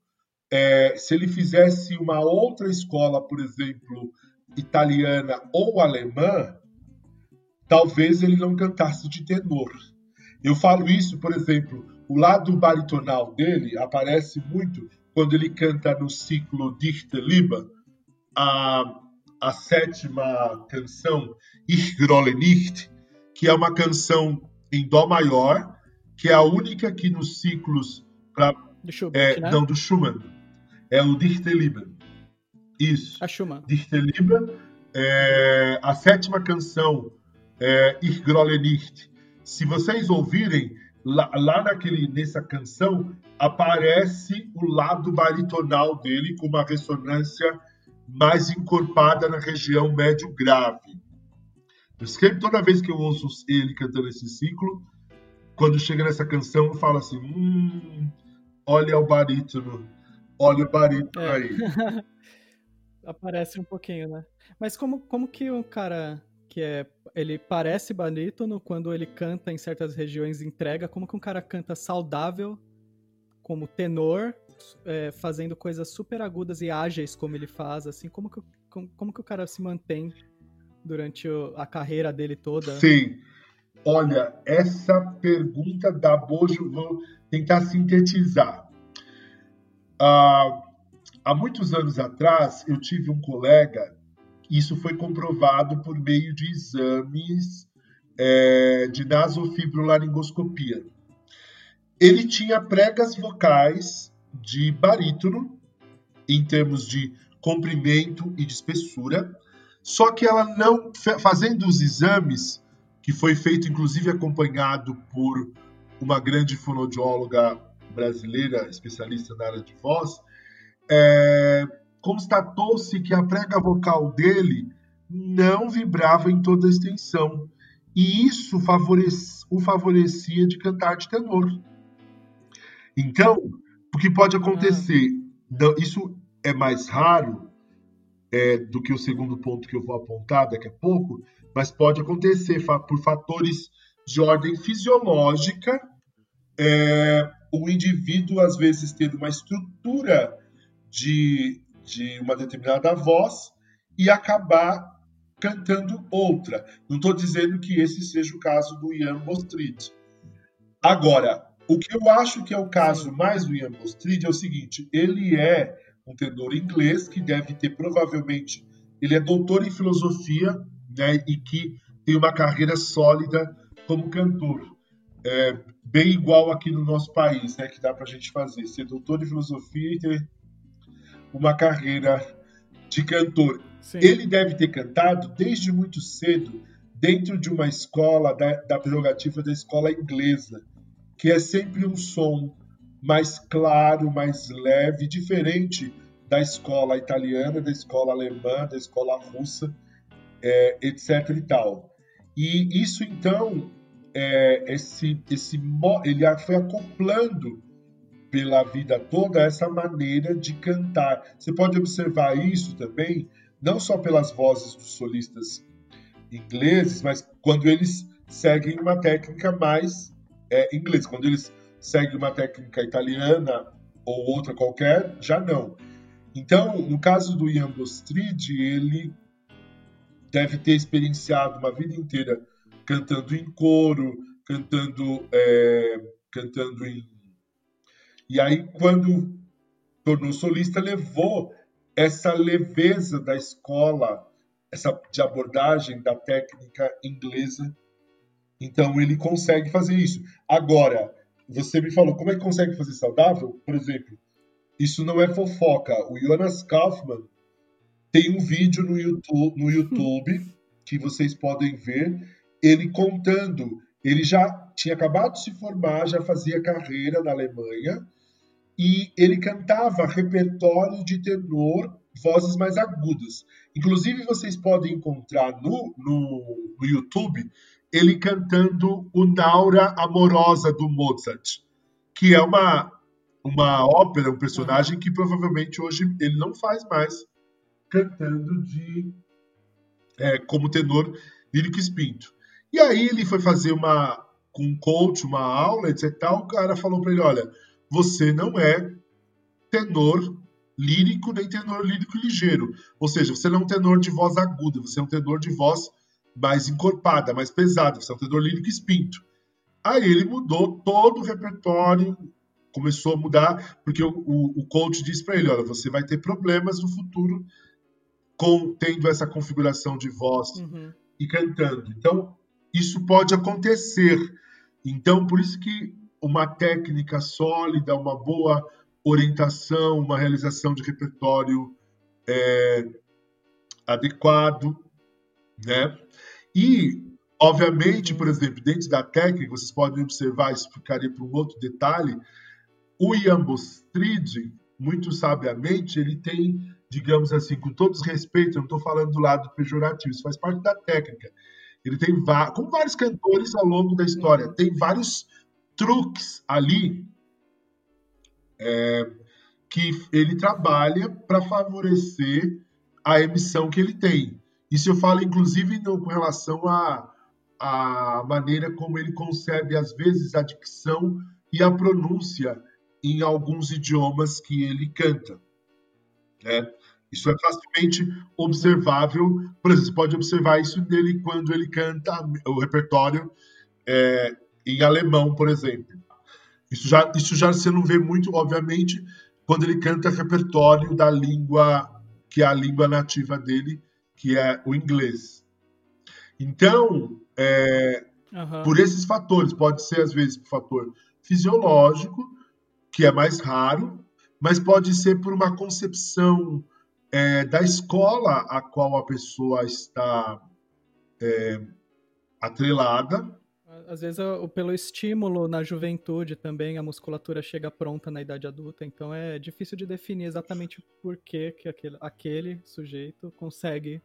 é, se ele fizesse uma outra escola, por exemplo, italiana ou alemã, talvez ele não cantasse de tenor. Eu falo isso, por exemplo, o lado baritonal dele aparece muito quando ele canta no ciclo Dichte Liebe, a, a sétima canção Ich grolle nicht, que é uma canção em dó maior, que é a única que nos ciclos pra, do Schubert, é, né? não do Schumann, é o Dichte Liebe. Isso. A Schumann. Dichte Liebe, é, a sétima canção é, Ich grolle nicht. Se vocês ouvirem lá, lá naquele, nessa canção, aparece o lado baritonal dele com uma ressonância mais encorpada na região médio grave. Eu sempre, toda vez que eu ouço ele cantando esse ciclo, quando chega nessa canção, eu falo assim: hum, olha o barítono, olha o barítono é. aí. (laughs) Aparece um pouquinho, né? Mas como, como que o cara que é. Ele parece barítono quando ele canta em certas regiões entrega, como que um cara canta saudável, como tenor, é, fazendo coisas super agudas e ágeis como ele faz, assim, como que, como, como que o cara se mantém durante o, a carreira dele toda? Sim. Olha, essa pergunta da Bojo, vou tentar sintetizar. Ah, há muitos anos atrás, eu tive um colega isso foi comprovado por meio de exames é, de nasofibrolaringoscopia. Ele tinha pregas vocais de barítono, em termos de comprimento e de espessura, só que ela não, fazendo os exames, que foi feito inclusive acompanhado por uma grande fonodióloga brasileira, especialista na área de voz, é, constatou-se que a prega vocal dele não vibrava em toda a extensão. E isso favorece, o favorecia de cantar de tenor. Então, o que pode acontecer? Não, isso é mais raro é, do que o segundo ponto que eu vou apontar daqui a pouco, mas pode acontecer por fatores de ordem fisiológica, é, o indivíduo às vezes tendo uma estrutura de de uma determinada voz e acabar cantando outra. Não estou dizendo que esse seja o caso do Ian Bostrid. Agora, o que eu acho que é o caso mais do Ian Bostrid é o seguinte: ele é um tenor inglês que deve ter provavelmente, ele é doutor em filosofia, né, e que tem uma carreira sólida como cantor. É, bem igual aqui no nosso país, né, que dá para a gente fazer, ser doutor em filosofia e ter uma carreira de cantor. Sim. Ele deve ter cantado desde muito cedo dentro de uma escola da, da prerrogativa da escola inglesa, que é sempre um som mais claro, mais leve, diferente da escola italiana, da escola alemã, da escola russa, é, etc. e tal. E isso então, é, esse, esse, ele foi acoplando pela vida toda essa maneira de cantar. Você pode observar isso também, não só pelas vozes dos solistas ingleses, mas quando eles seguem uma técnica mais é, inglesa, quando eles seguem uma técnica italiana ou outra qualquer, já não. Então, no caso do Ian Bostrid, ele deve ter experienciado uma vida inteira cantando em coro, cantando, é, cantando em. E aí, quando tornou solista, levou essa leveza da escola, essa de abordagem da técnica inglesa. Então, ele consegue fazer isso. Agora, você me falou, como é que consegue fazer saudável? Por exemplo, isso não é fofoca. O Jonas Kaufman tem um vídeo no YouTube, no YouTube que vocês podem ver, ele contando. Ele já tinha acabado de se formar, já fazia carreira na Alemanha, e ele cantava repertório de tenor, vozes mais agudas. Inclusive, vocês podem encontrar no, no, no YouTube ele cantando o Naura Amorosa do Mozart, que é uma, uma ópera, um personagem que provavelmente hoje ele não faz mais cantando de é, como tenor lírico espinto. E aí ele foi fazer uma com um coach, uma aula, etc. O cara falou para ele, olha, você não é tenor lírico nem tenor lírico ligeiro. Ou seja, você não é um tenor de voz aguda, você é um tenor de voz mais encorpada, mais pesada, você é um tenor lírico espinto. Aí ele mudou todo o repertório, começou a mudar, porque o, o, o coach disse para ele, olha, você vai ter problemas no futuro com tendo essa configuração de voz uhum. e cantando. Então, isso pode acontecer. Então, por isso que uma técnica sólida, uma boa orientação, uma realização de repertório é, adequado, né? E, obviamente, por exemplo, dentro da técnica, vocês podem observar, isso ficaria para um outro detalhe, o Ian Bostrid, muito sabiamente, ele tem digamos assim, com todos os respeitos, eu não estou falando do lado pejorativo, isso faz parte da técnica. Ele tem, como vários cantores ao longo da história, tem vários truques ali é, que ele trabalha para favorecer a emissão que ele tem. Isso eu falo, inclusive, no, com relação à a, a maneira como ele concebe, às vezes, a dicção e a pronúncia em alguns idiomas que ele canta. Né? Isso é facilmente observável. Por exemplo, você pode observar isso nele quando ele canta o repertório é, em alemão, por exemplo. Isso já, isso já você não vê muito, obviamente, quando ele canta repertório da língua que é a língua nativa dele, que é o inglês. Então, é, uhum. por esses fatores, pode ser às vezes por fator fisiológico, que é mais raro, mas pode ser por uma concepção é, da escola a qual a pessoa está é, atrelada. Às vezes, pelo estímulo na juventude também, a musculatura chega pronta na idade adulta, então é difícil de definir exatamente por que, que aquele, aquele sujeito consegue,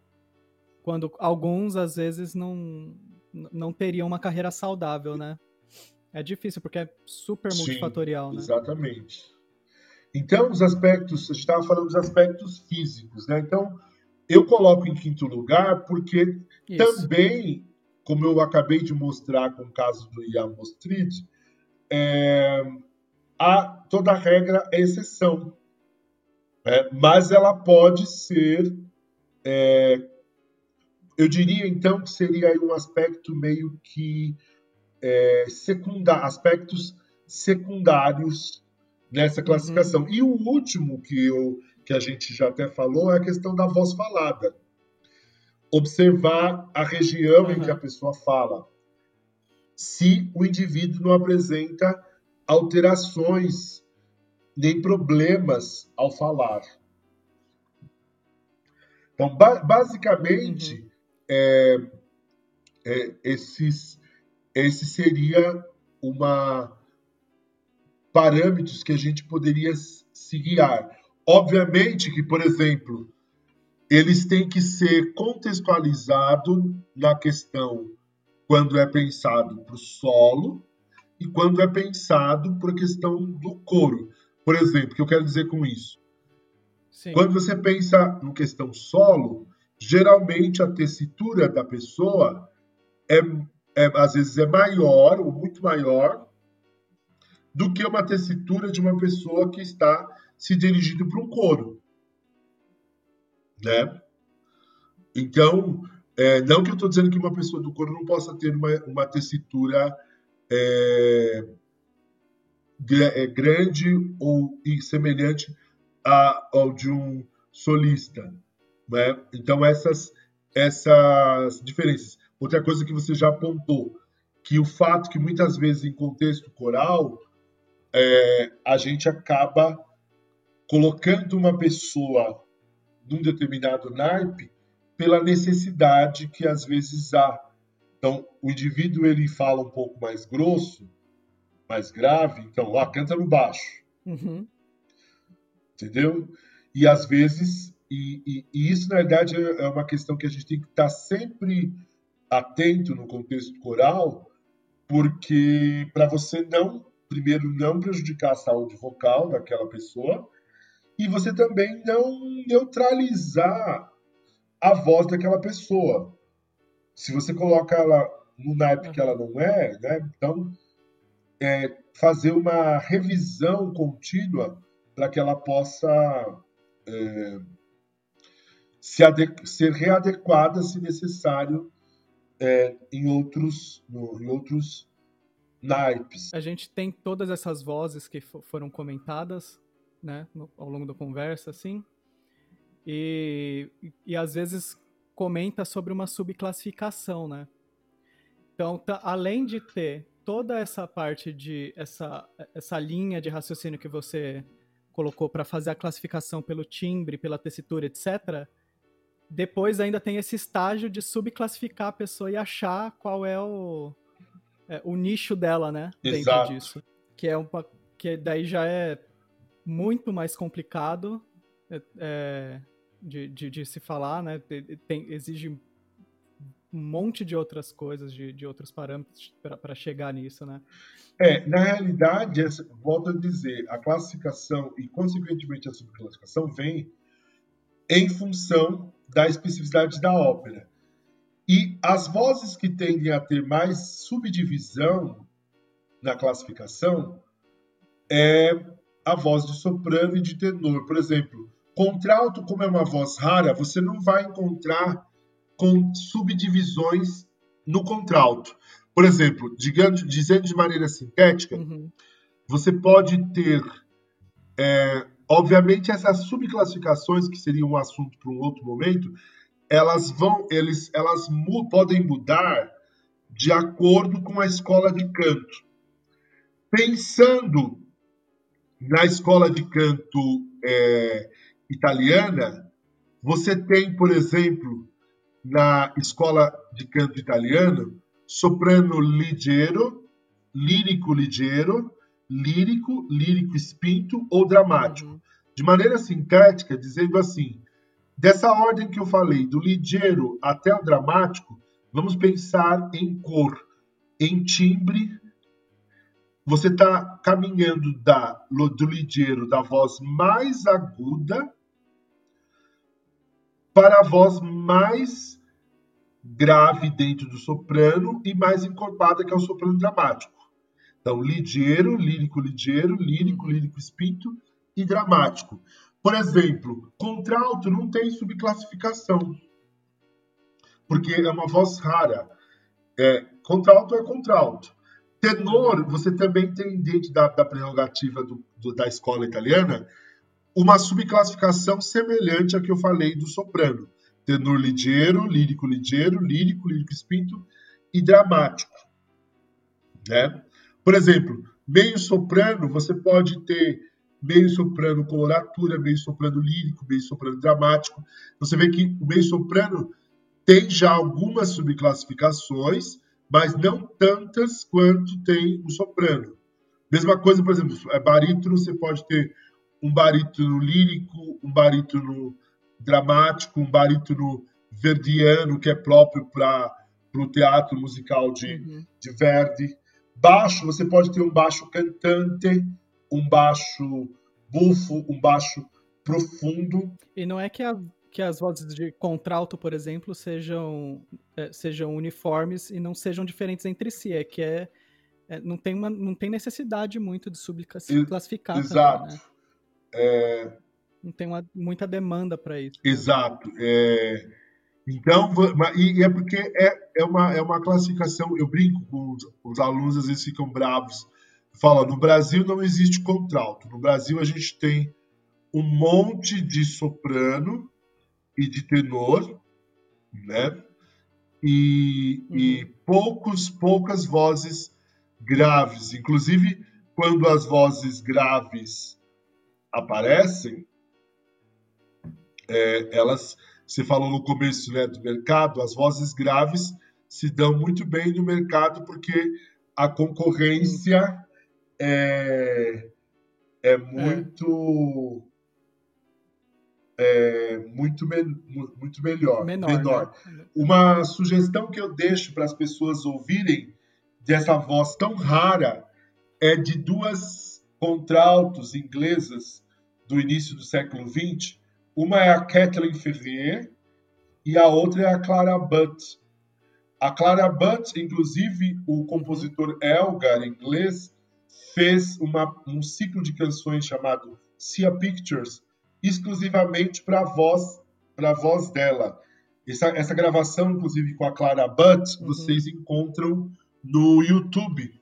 quando alguns, às vezes, não, não teriam uma carreira saudável, né? É difícil, porque é super multifatorial, Sim, né? Exatamente. Então, os aspectos, a gente estava falando dos aspectos físicos, né? Então, eu coloco em quinto lugar porque Isso. também, como eu acabei de mostrar com o caso do Ian Mostrid, é, a, toda regra é exceção. Né? Mas ela pode ser, é, eu diria então que seria um aspecto meio que é, secundário, aspectos secundários nessa classificação. Uhum. E o último que, eu, que a gente já até falou é a questão da voz falada. Observar a região uhum. em que a pessoa fala. Se o indivíduo não apresenta alterações nem problemas ao falar. Então, ba basicamente, uhum. é, é, esses, esse seria uma parâmetros que a gente poderia se guiar. Obviamente que, por exemplo, eles têm que ser contextualizados na questão quando é pensado para o solo e quando é pensado para a questão do coro. Por exemplo, o que eu quero dizer com isso? Sim. Quando você pensa no questão solo, geralmente a tessitura da pessoa é, é, às vezes é maior ou muito maior do que uma tessitura de uma pessoa que está se dirigindo para um coro. Né? Então, é, não que eu estou dizendo que uma pessoa do coro não possa ter uma, uma tessitura é, é grande ou semelhante a, ao de um solista. Né? Então, essas, essas diferenças. Outra coisa que você já apontou, que o fato que muitas vezes em contexto coral, é, a gente acaba colocando uma pessoa num determinado naipe pela necessidade que às vezes há. Então, o indivíduo ele fala um pouco mais grosso, mais grave, então, lá canta no baixo. Uhum. Entendeu? E às vezes, e, e, e, isso na verdade é uma questão que a gente tem que estar sempre atento no contexto coral, porque para você não, primeiro, não prejudicar a saúde vocal daquela pessoa, e você também não neutralizar a voz daquela pessoa. Se você coloca ela no naipe que ela não é, né? Então, é, fazer uma revisão contínua para que ela possa é, se ser readequada, se necessário, é, em outros no, em outros naipes. A gente tem todas essas vozes que foram comentadas né, no, ao longo da conversa, assim, e, e às vezes comenta sobre uma subclassificação, né? Então, tá, além de ter toda essa parte de essa, essa linha de raciocínio que você colocou para fazer a classificação pelo timbre, pela tessitura, etc. Depois ainda tem esse estágio de subclassificar a pessoa e achar qual é o, é, o nicho dela, né? Exato. Dentro disso. Que é uma, que daí já é muito mais complicado é, é, de, de, de, se falar, né? Tem, exige um monte de outras coisas, de, de outros parâmetros para chegar nisso, né? É, na realidade, essa, volto a dizer, a classificação e, consequentemente, a subclassificação vem em função da especificidade da ópera. E as vozes que tendem a ter mais subdivisão na classificação é a voz de soprano e de tenor. Por exemplo, contralto, como é uma voz rara, você não vai encontrar com subdivisões no contralto. Por exemplo, digamos, dizendo de maneira sintética, uhum. você pode ter, é, obviamente, essas subclassificações que seriam um assunto para um outro momento, elas vão, eles, elas mu podem mudar de acordo com a escola de canto. Pensando na escola de canto é, italiana, você tem, por exemplo, na escola de canto italiano, soprano ligeiro, lírico ligeiro, lírico, lírico espinto ou dramático. Uhum. De maneira sintética, dizendo assim, dessa ordem que eu falei, do ligeiro até o dramático, vamos pensar em cor, em timbre, você está caminhando da, do ligeiro, da voz mais aguda, para a voz mais grave dentro do soprano e mais encorpada, que é o soprano dramático. Então, ligeiro, lírico, ligeiro, lírico, lírico, espinto e dramático. Por exemplo, contralto não tem subclassificação, porque é uma voz rara. É, contralto é contralto. Tenor, você também tem, dentro da, da prerrogativa do, do, da escola italiana, uma subclassificação semelhante à que eu falei do soprano. Tenor ligeiro, lírico ligeiro, lírico, lírico espinto e dramático. Né? Por exemplo, meio soprano, você pode ter meio soprano coloratura, meio soprano lírico, meio soprano dramático. Você vê que o meio soprano tem já algumas subclassificações, mas não tantas quanto tem o soprano. Mesma coisa, por exemplo, é barítono, você pode ter um barítono lírico, um barítono dramático, um barítono verdiano, que é próprio para o teatro musical de, uhum. de Verdi. Baixo, você pode ter um baixo cantante, um baixo bufo, um baixo profundo. E não é que a que as vozes de contralto, por exemplo, sejam, é, sejam uniformes e não sejam diferentes entre si. É que é, é, não, tem uma, não tem necessidade muito de subclassificar. Exato. Também, né? é... Não tem uma, muita demanda para isso. Exato. É... Então, e é porque é, é, uma, é uma classificação, eu brinco com os, os alunos, às vezes ficam bravos, fala, no Brasil não existe contralto. No Brasil a gente tem um monte de soprano e de tenor, né? E, uhum. e poucos, poucas vozes graves. Inclusive, quando as vozes graves aparecem, é, elas, você falou no começo né, do mercado, as vozes graves se dão muito bem no mercado porque a concorrência é, é muito é, muito, me, muito melhor, menor. menor. Né? Uma sugestão que eu deixo para as pessoas ouvirem dessa voz tão rara é de duas contraltos inglesas do início do século XX. Uma é a Kathleen Ferrier e a outra é a Clara Butt. A Clara Butt, inclusive, o compositor Elgar, inglês, fez uma, um ciclo de canções chamado Sia Pictures, exclusivamente para a voz, para voz dela. Essa, essa gravação, inclusive com a Clara Butt, uhum. vocês encontram no YouTube.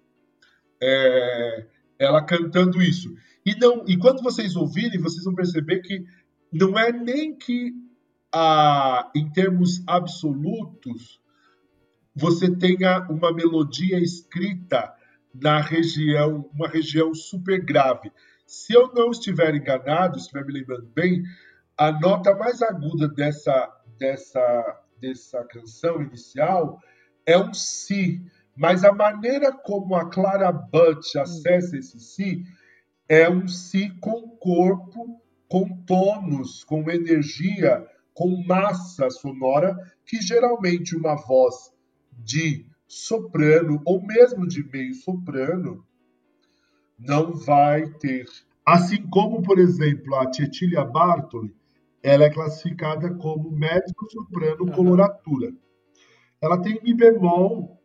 É, ela cantando isso. E, não, e quando vocês ouvirem, vocês vão perceber que não é nem que, a, em termos absolutos, você tenha uma melodia escrita na região, uma região super grave. Se eu não estiver enganado, estiver me lembrando bem, a nota mais aguda dessa, dessa, dessa canção inicial é um Si. Mas a maneira como a Clara Butt acessa esse Si é um Si com corpo, com tônus, com energia, com massa sonora, que geralmente uma voz de soprano ou mesmo de meio soprano não vai ter. Assim como, por exemplo, a Cecilia Bartoli, ela é classificada como médico-soprano uhum. coloratura. Ela tem mi bemol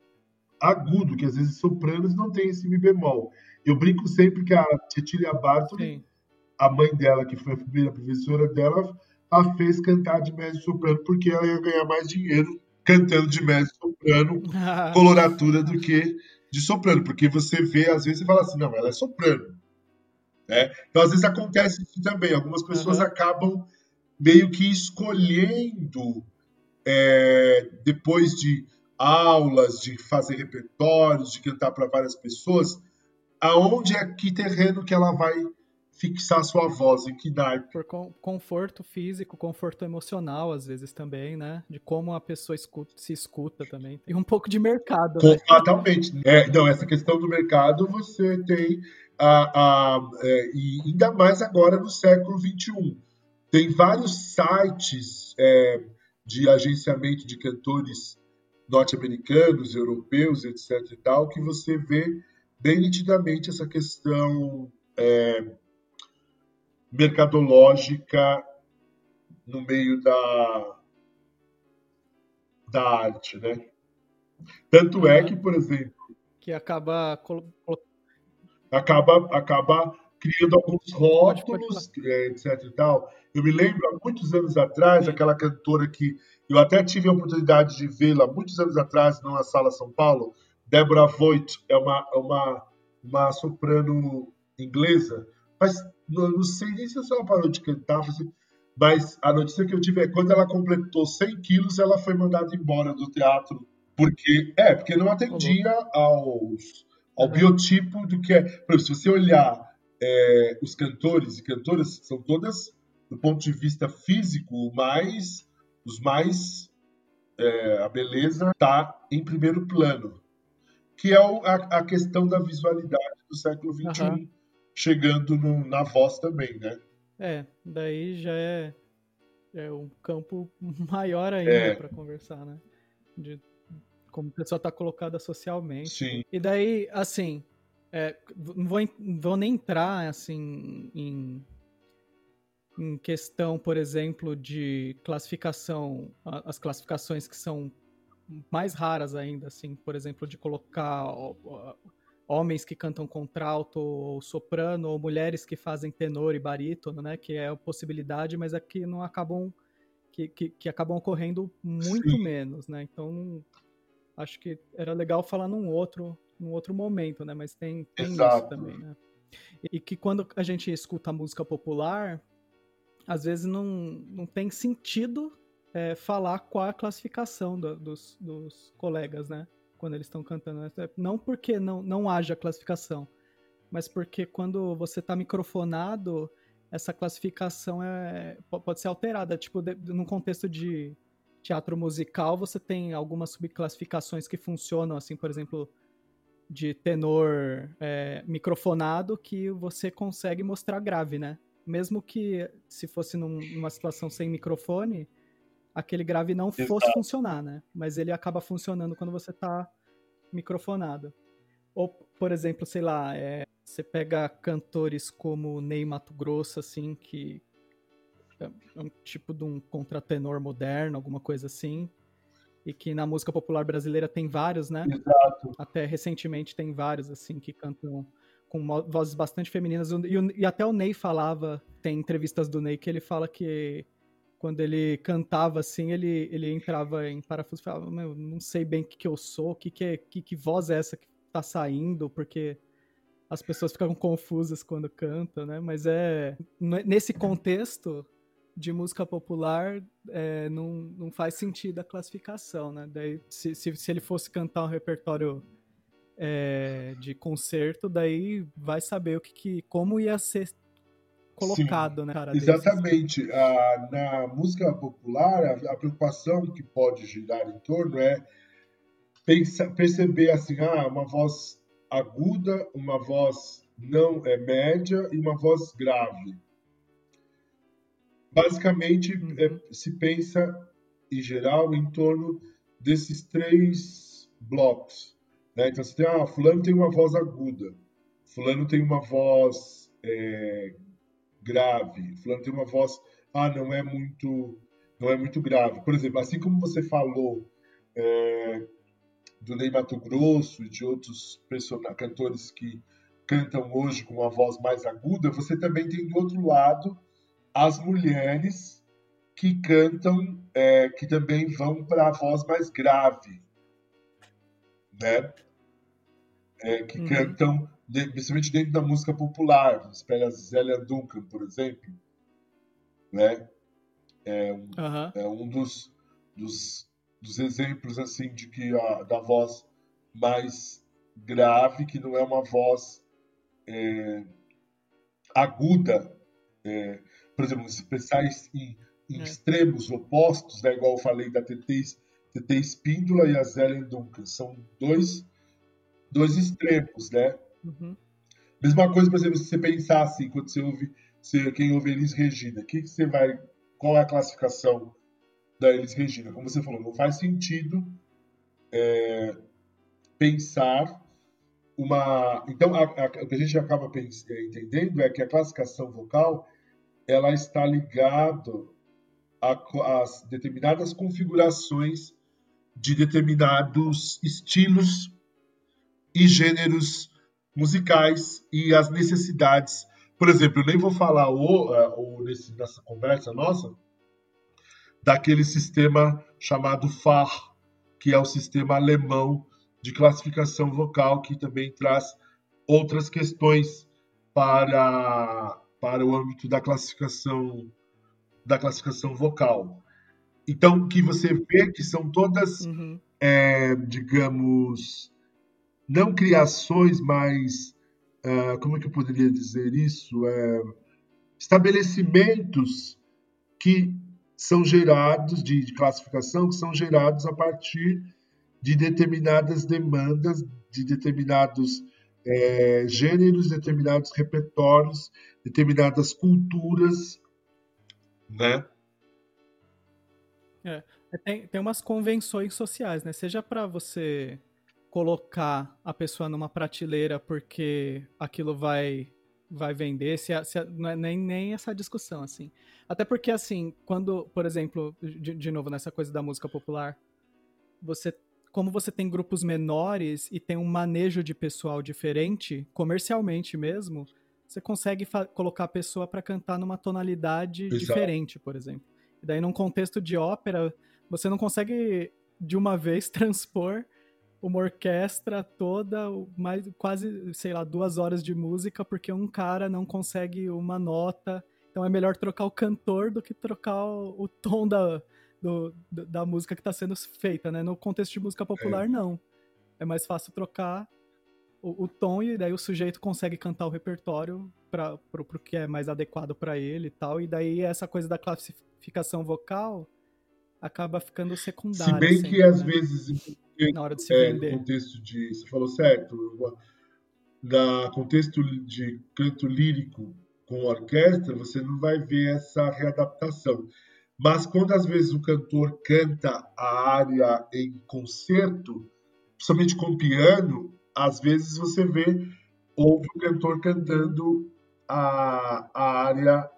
agudo, que às vezes sopranos não tem esse mi bemol. Eu brinco sempre que a Cecilia Bartoli, Sim. a mãe dela, que foi a primeira professora dela, a fez cantar de médio-soprano porque ela ia ganhar mais dinheiro cantando de médio-soprano (laughs) coloratura do que de soprano, porque você vê, às vezes, você fala assim, não, ela é soprano. Né? Então, às vezes, acontece isso também. Algumas pessoas uhum. acabam meio que escolhendo, é, depois de aulas, de fazer repertórios, de cantar para várias pessoas, aonde é que terreno que ela vai fixar sua voz, em que naipe. Por conforto físico, conforto emocional, às vezes também, né? De como a pessoa escuta, se escuta também. E um pouco de mercado. Né? Totalmente. É, não, essa questão do mercado você tem. A, a, é, e ainda mais agora no século XXI. Tem vários sites é, de agenciamento de cantores norte-americanos, europeus, etc. e tal, que você vê bem nitidamente essa questão é, mercadológica no meio da, da arte, né? Tanto é que, por exemplo, que acaba acaba acaba criando alguns rótulos, é, etc e tal. Eu me lembro há muitos anos atrás, aquela cantora que eu até tive a oportunidade de vê-la muitos anos atrás numa sala São Paulo, Deborah Voigt, é uma é uma uma soprano inglesa, mas não, não sei nem se ela parou de cantar, mas a notícia que eu tive é quando ela completou 100 quilos, ela foi mandada embora do teatro. Porque, é, porque não atendia aos, ao biotipo do que é. Por exemplo, se você olhar é, os cantores e cantoras, são todas, do ponto de vista físico, mais, os mais. É, a beleza está em primeiro plano, que é o, a, a, questão da visualidade do século XXI. Uhum chegando no, na voz também, né? É, daí já é, é um campo (laughs) maior ainda é. para conversar, né? De como a pessoa está colocada socialmente. Sim. E daí, assim, é, não vou, vou nem entrar assim em, em questão, por exemplo, de classificação, as classificações que são mais raras ainda, assim, por exemplo, de colocar homens que cantam contralto ou soprano, ou mulheres que fazem tenor e barítono, né? Que é a possibilidade, mas aqui não acabam que, que, que acabam ocorrendo muito Sim. menos, né? Então acho que era legal falar num outro, num outro momento, né? Mas tem, tem isso também, né? E que quando a gente escuta música popular, às vezes não, não tem sentido é, falar qual a classificação do, dos, dos colegas, né? Quando eles estão cantando. É, não porque não, não haja classificação, mas porque quando você está microfonado, essa classificação é, pode ser alterada. Tipo, de, num contexto de teatro musical, você tem algumas subclassificações que funcionam, assim, por exemplo, de tenor é, microfonado, que você consegue mostrar grave, né? Mesmo que se fosse num, numa situação sem microfone, aquele grave não Exato. fosse funcionar, né? Mas ele acaba funcionando quando você tá microfonado. Ou, por exemplo, sei lá, é, você pega cantores como Ney Mato Grosso, assim, que é um tipo de um contratenor moderno, alguma coisa assim. E que na música popular brasileira tem vários, né? Exato. Até recentemente tem vários, assim, que cantam com vozes bastante femininas. E, e, até o Ney falava, tem entrevistas do Ney que ele fala que quando ele cantava assim, ele, ele entrava em parafuso e falava, meu, não sei bem o que, que eu sou, que, que, é, que, que voz é essa que tá saindo, porque as pessoas ficam confusas quando cantam, né? Mas é nesse contexto de música popular é, não, não faz sentido a classificação, né? Daí, se, se, se ele fosse cantar um repertório é, de concerto, daí vai saber o que, que como ia ser colocado, Sim, né? Cara, exatamente. Ah, na música popular, a, a, preocupação que pode girar em torno é pensa, perceber assim, ah, uma voz aguda, uma voz não é média e uma voz grave. Basicamente, uhum. é, se pensa, em geral, em torno desses três blocos. Né? Então, você tem, ah, fulano tem uma voz aguda, fulano tem uma voz é, grave, fulano tem uma voz, ah, não é muito, não é muito grave. Por exemplo, assim como você falou é, do Ney Mato Grosso e de outros cantores que cantam hoje com uma voz mais aguda, você também tem do outro lado as mulheres que cantam, é, que também vão para a voz mais grave, né? É, que uhum. cantam, principalmente dentro da música popular. Você pega a Zélia Duncan, por exemplo, né? É um, uhum. é um dos, dos, dos, exemplos assim de que a, da voz mais grave, que não é uma voz é, aguda, é, por exemplo, se pensar em, em é. extremos opostos, né, igual eu falei da TT, TT Espíndola e a Zélia Duncan, são dois, dois extremos, né? Uhum. Mesma coisa, por exemplo, se você pensar assim, quando você ouve, você, quem ouve Elis Regina, que, que você vai, qual é a classificação da Elis Regina? Como você falou, não faz sentido é, pensar uma. Então, a, a, o que a gente acaba entendendo é que a classificação vocal ela está ligado às determinadas configurações de determinados estilos e gêneros musicais e as necessidades. Por exemplo, eu nem vou falar o, é, o nesse, nessa conversa nossa daquele sistema chamado FAR, que é o sistema alemão de classificação vocal, que também traz outras questões para para o âmbito da classificação da classificação vocal. Então, que você vê que são todas, uhum. é, digamos, não criações, mas uh, como é que eu poderia dizer isso? É, estabelecimentos que são gerados de, de classificação, que são gerados a partir de determinadas demandas, de determinados é, gêneros, determinados repertórios, determinadas culturas, né? É, é, tem, tem umas convenções sociais, né? Seja para você colocar a pessoa numa prateleira porque aquilo vai vai vender, se, se não é nem, nem essa discussão, assim. Até porque, assim, quando, por exemplo, de, de novo, nessa coisa da música popular, você como você tem grupos menores e tem um manejo de pessoal diferente, comercialmente mesmo, você consegue colocar a pessoa para cantar numa tonalidade Exato. diferente, por exemplo. E daí, num contexto de ópera, você não consegue de uma vez (laughs) transpor uma orquestra toda, mais, quase, sei lá, duas horas de música, porque um cara não consegue uma nota. Então é melhor trocar o cantor do que trocar o, o tom da, do, da música que está sendo feita, né? No contexto de música popular, é. não. É mais fácil trocar o, o, tom e daí o sujeito consegue cantar o repertório para o que é mais adequado para ele e tal. E daí essa coisa da classificação vocal acaba ficando secundária. Se bem sempre, que às né? vezes na hora de se é, vender. contexto de, você falou certo, na contexto de canto lírico com orquestra, você não vai ver essa readaptação. Mas quando às vezes o cantor canta a área em concerto, principalmente com piano, às vezes você vê ouve o cantor cantando a, a área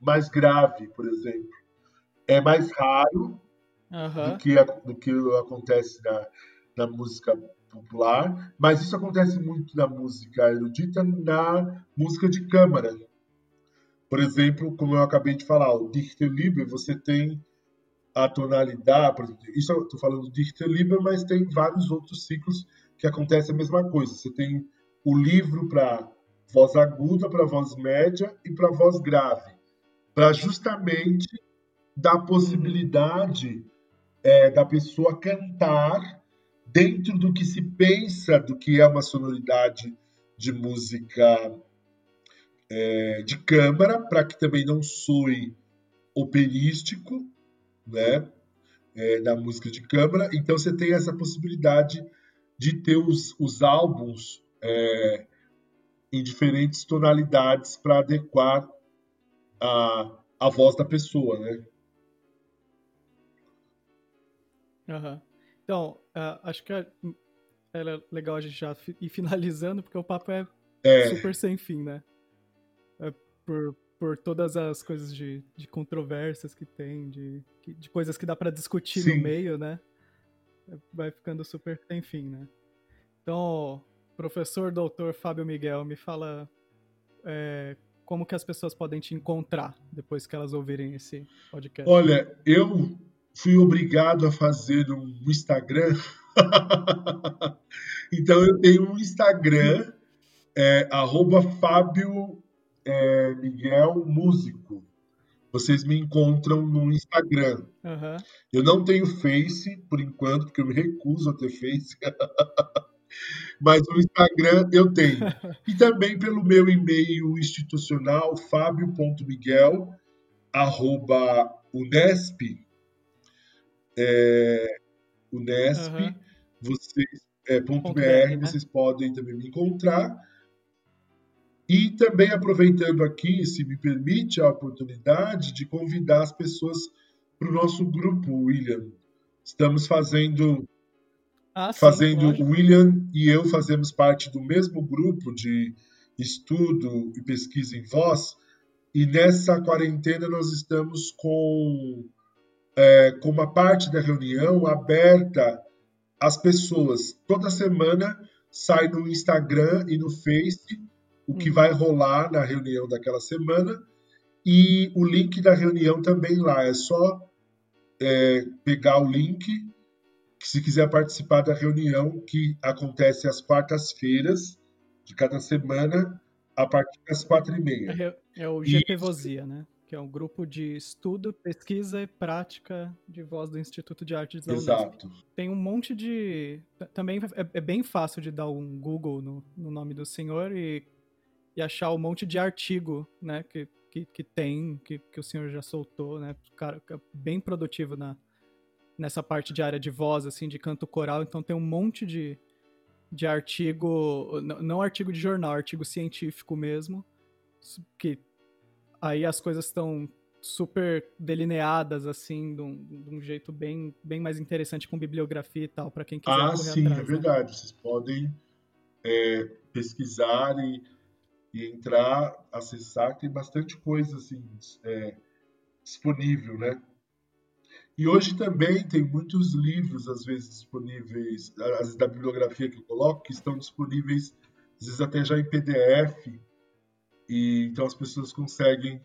mais grave, por exemplo. É mais raro, uhum. do, que, do que acontece na, na música popular, mas isso acontece muito na música erudita, na música de câmara. Por exemplo, como eu acabei de falar, o Dichterliebe, você tem a tonalidade, exemplo, isso eu estou falando do Dichterliebe, mas tem vários outros ciclos que acontece a mesma coisa. Você tem o livro para voz aguda, para voz média e para voz grave, para justamente dar possibilidade é, da pessoa cantar dentro do que se pensa do que é uma sonoridade de música é, de câmara, para que também não soe operístico, né? É, na música de câmara. Então você tem essa possibilidade de ter os, os álbuns é, em diferentes tonalidades para adequar a, a voz da pessoa, né? Uhum. Então, uh, acho que é, era legal a gente já ir (laughs) finalizando, porque o papo é, é. super sem fim, né? É por, por todas as coisas de, de controvérsias que tem, de, de coisas que dá para discutir Sim. no meio, né? Vai ficando super sem fim, né? Então, professor doutor Fábio Miguel, me fala é, como que as pessoas podem te encontrar depois que elas ouvirem esse podcast. Olha, eu fui obrigado a fazer um Instagram. (laughs) então eu tenho um Instagram, é, arroba Fábio é, Miguel Músico. Vocês me encontram no Instagram. Uhum. Eu não tenho Face, por enquanto, porque eu me recuso a ter Face. (laughs) Mas no Instagram eu tenho. (laughs) E também pelo meu e-mail institucional, fábio.miguel, arroba unesp, é, Unesp, uhum. vocês, é, ponto .br, né? vocês podem também me encontrar. E também aproveitando aqui, se me permite a oportunidade de convidar as pessoas para o nosso grupo, William. Estamos fazendo. Ah, sim, fazendo o William e eu fazemos parte do mesmo grupo de estudo e pesquisa em voz. E nessa quarentena nós estamos com é, com uma parte da reunião aberta às pessoas. Toda semana sai no Instagram e no Face o que vai rolar na reunião daquela semana e o link da reunião também lá. É só é, pegar o link se quiser participar da reunião que acontece às quartas-feiras de cada semana a partir das quatro e meia. É, é o GP Vosia, né? Que é um grupo de estudo, pesquisa e prática de voz do Instituto de Artes da Unesp. Exato. Tem um monte de... Também é, é bem fácil de dar um Google no, no nome do senhor e, e, achar um monte de artigo né, que, que, que tem, que, que o senhor já soltou, né? Cara, é bem produtivo na, nessa parte de área de voz, assim, de canto coral. Então tem um monte de, de artigo, não artigo de jornal, artigo científico mesmo, que aí as coisas estão super delineadas, assim, de um, de um, jeito bem, bem mais interessante com bibliografia e tal, para quem quiser Ah, sim, atrás, é né? verdade. Vocês podem é, pesquisar e, e, entrar, acessar, tem bastante coisa, assim, é, disponível, né? E hoje também tem muitos livros, às vezes, disponíveis, às vezes da bibliografia que eu coloco, que estão disponíveis, às vezes até já em PDF, e então as pessoas conseguem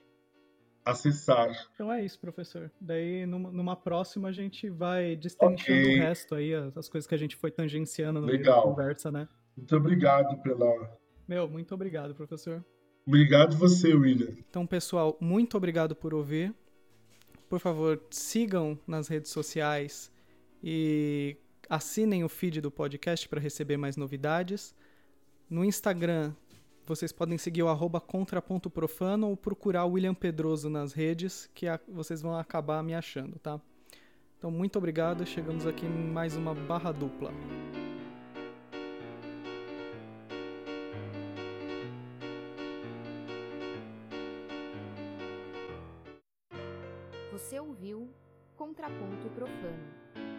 acessar. Então é isso, professor. Daí, numa, numa próxima, a gente vai destrinchando okay. o resto aí, as, as, coisas que a gente foi tangenciando na conversa, né? Muito obrigado pela... Meu, muito obrigado, professor. Obrigado você, William. Então, pessoal, muito obrigado por ouvir por favor, sigam nas redes sociais e assinem o feed do podcast para receber mais novidades. No Instagram, vocês podem seguir o arroba contrapontoprofano ou procurar o William Pedroso nas redes, que vocês vão acabar me achando, tá? Então, muito obrigado. Chegamos aqui em mais uma barra dupla. Você ouviu Contraponto Profano.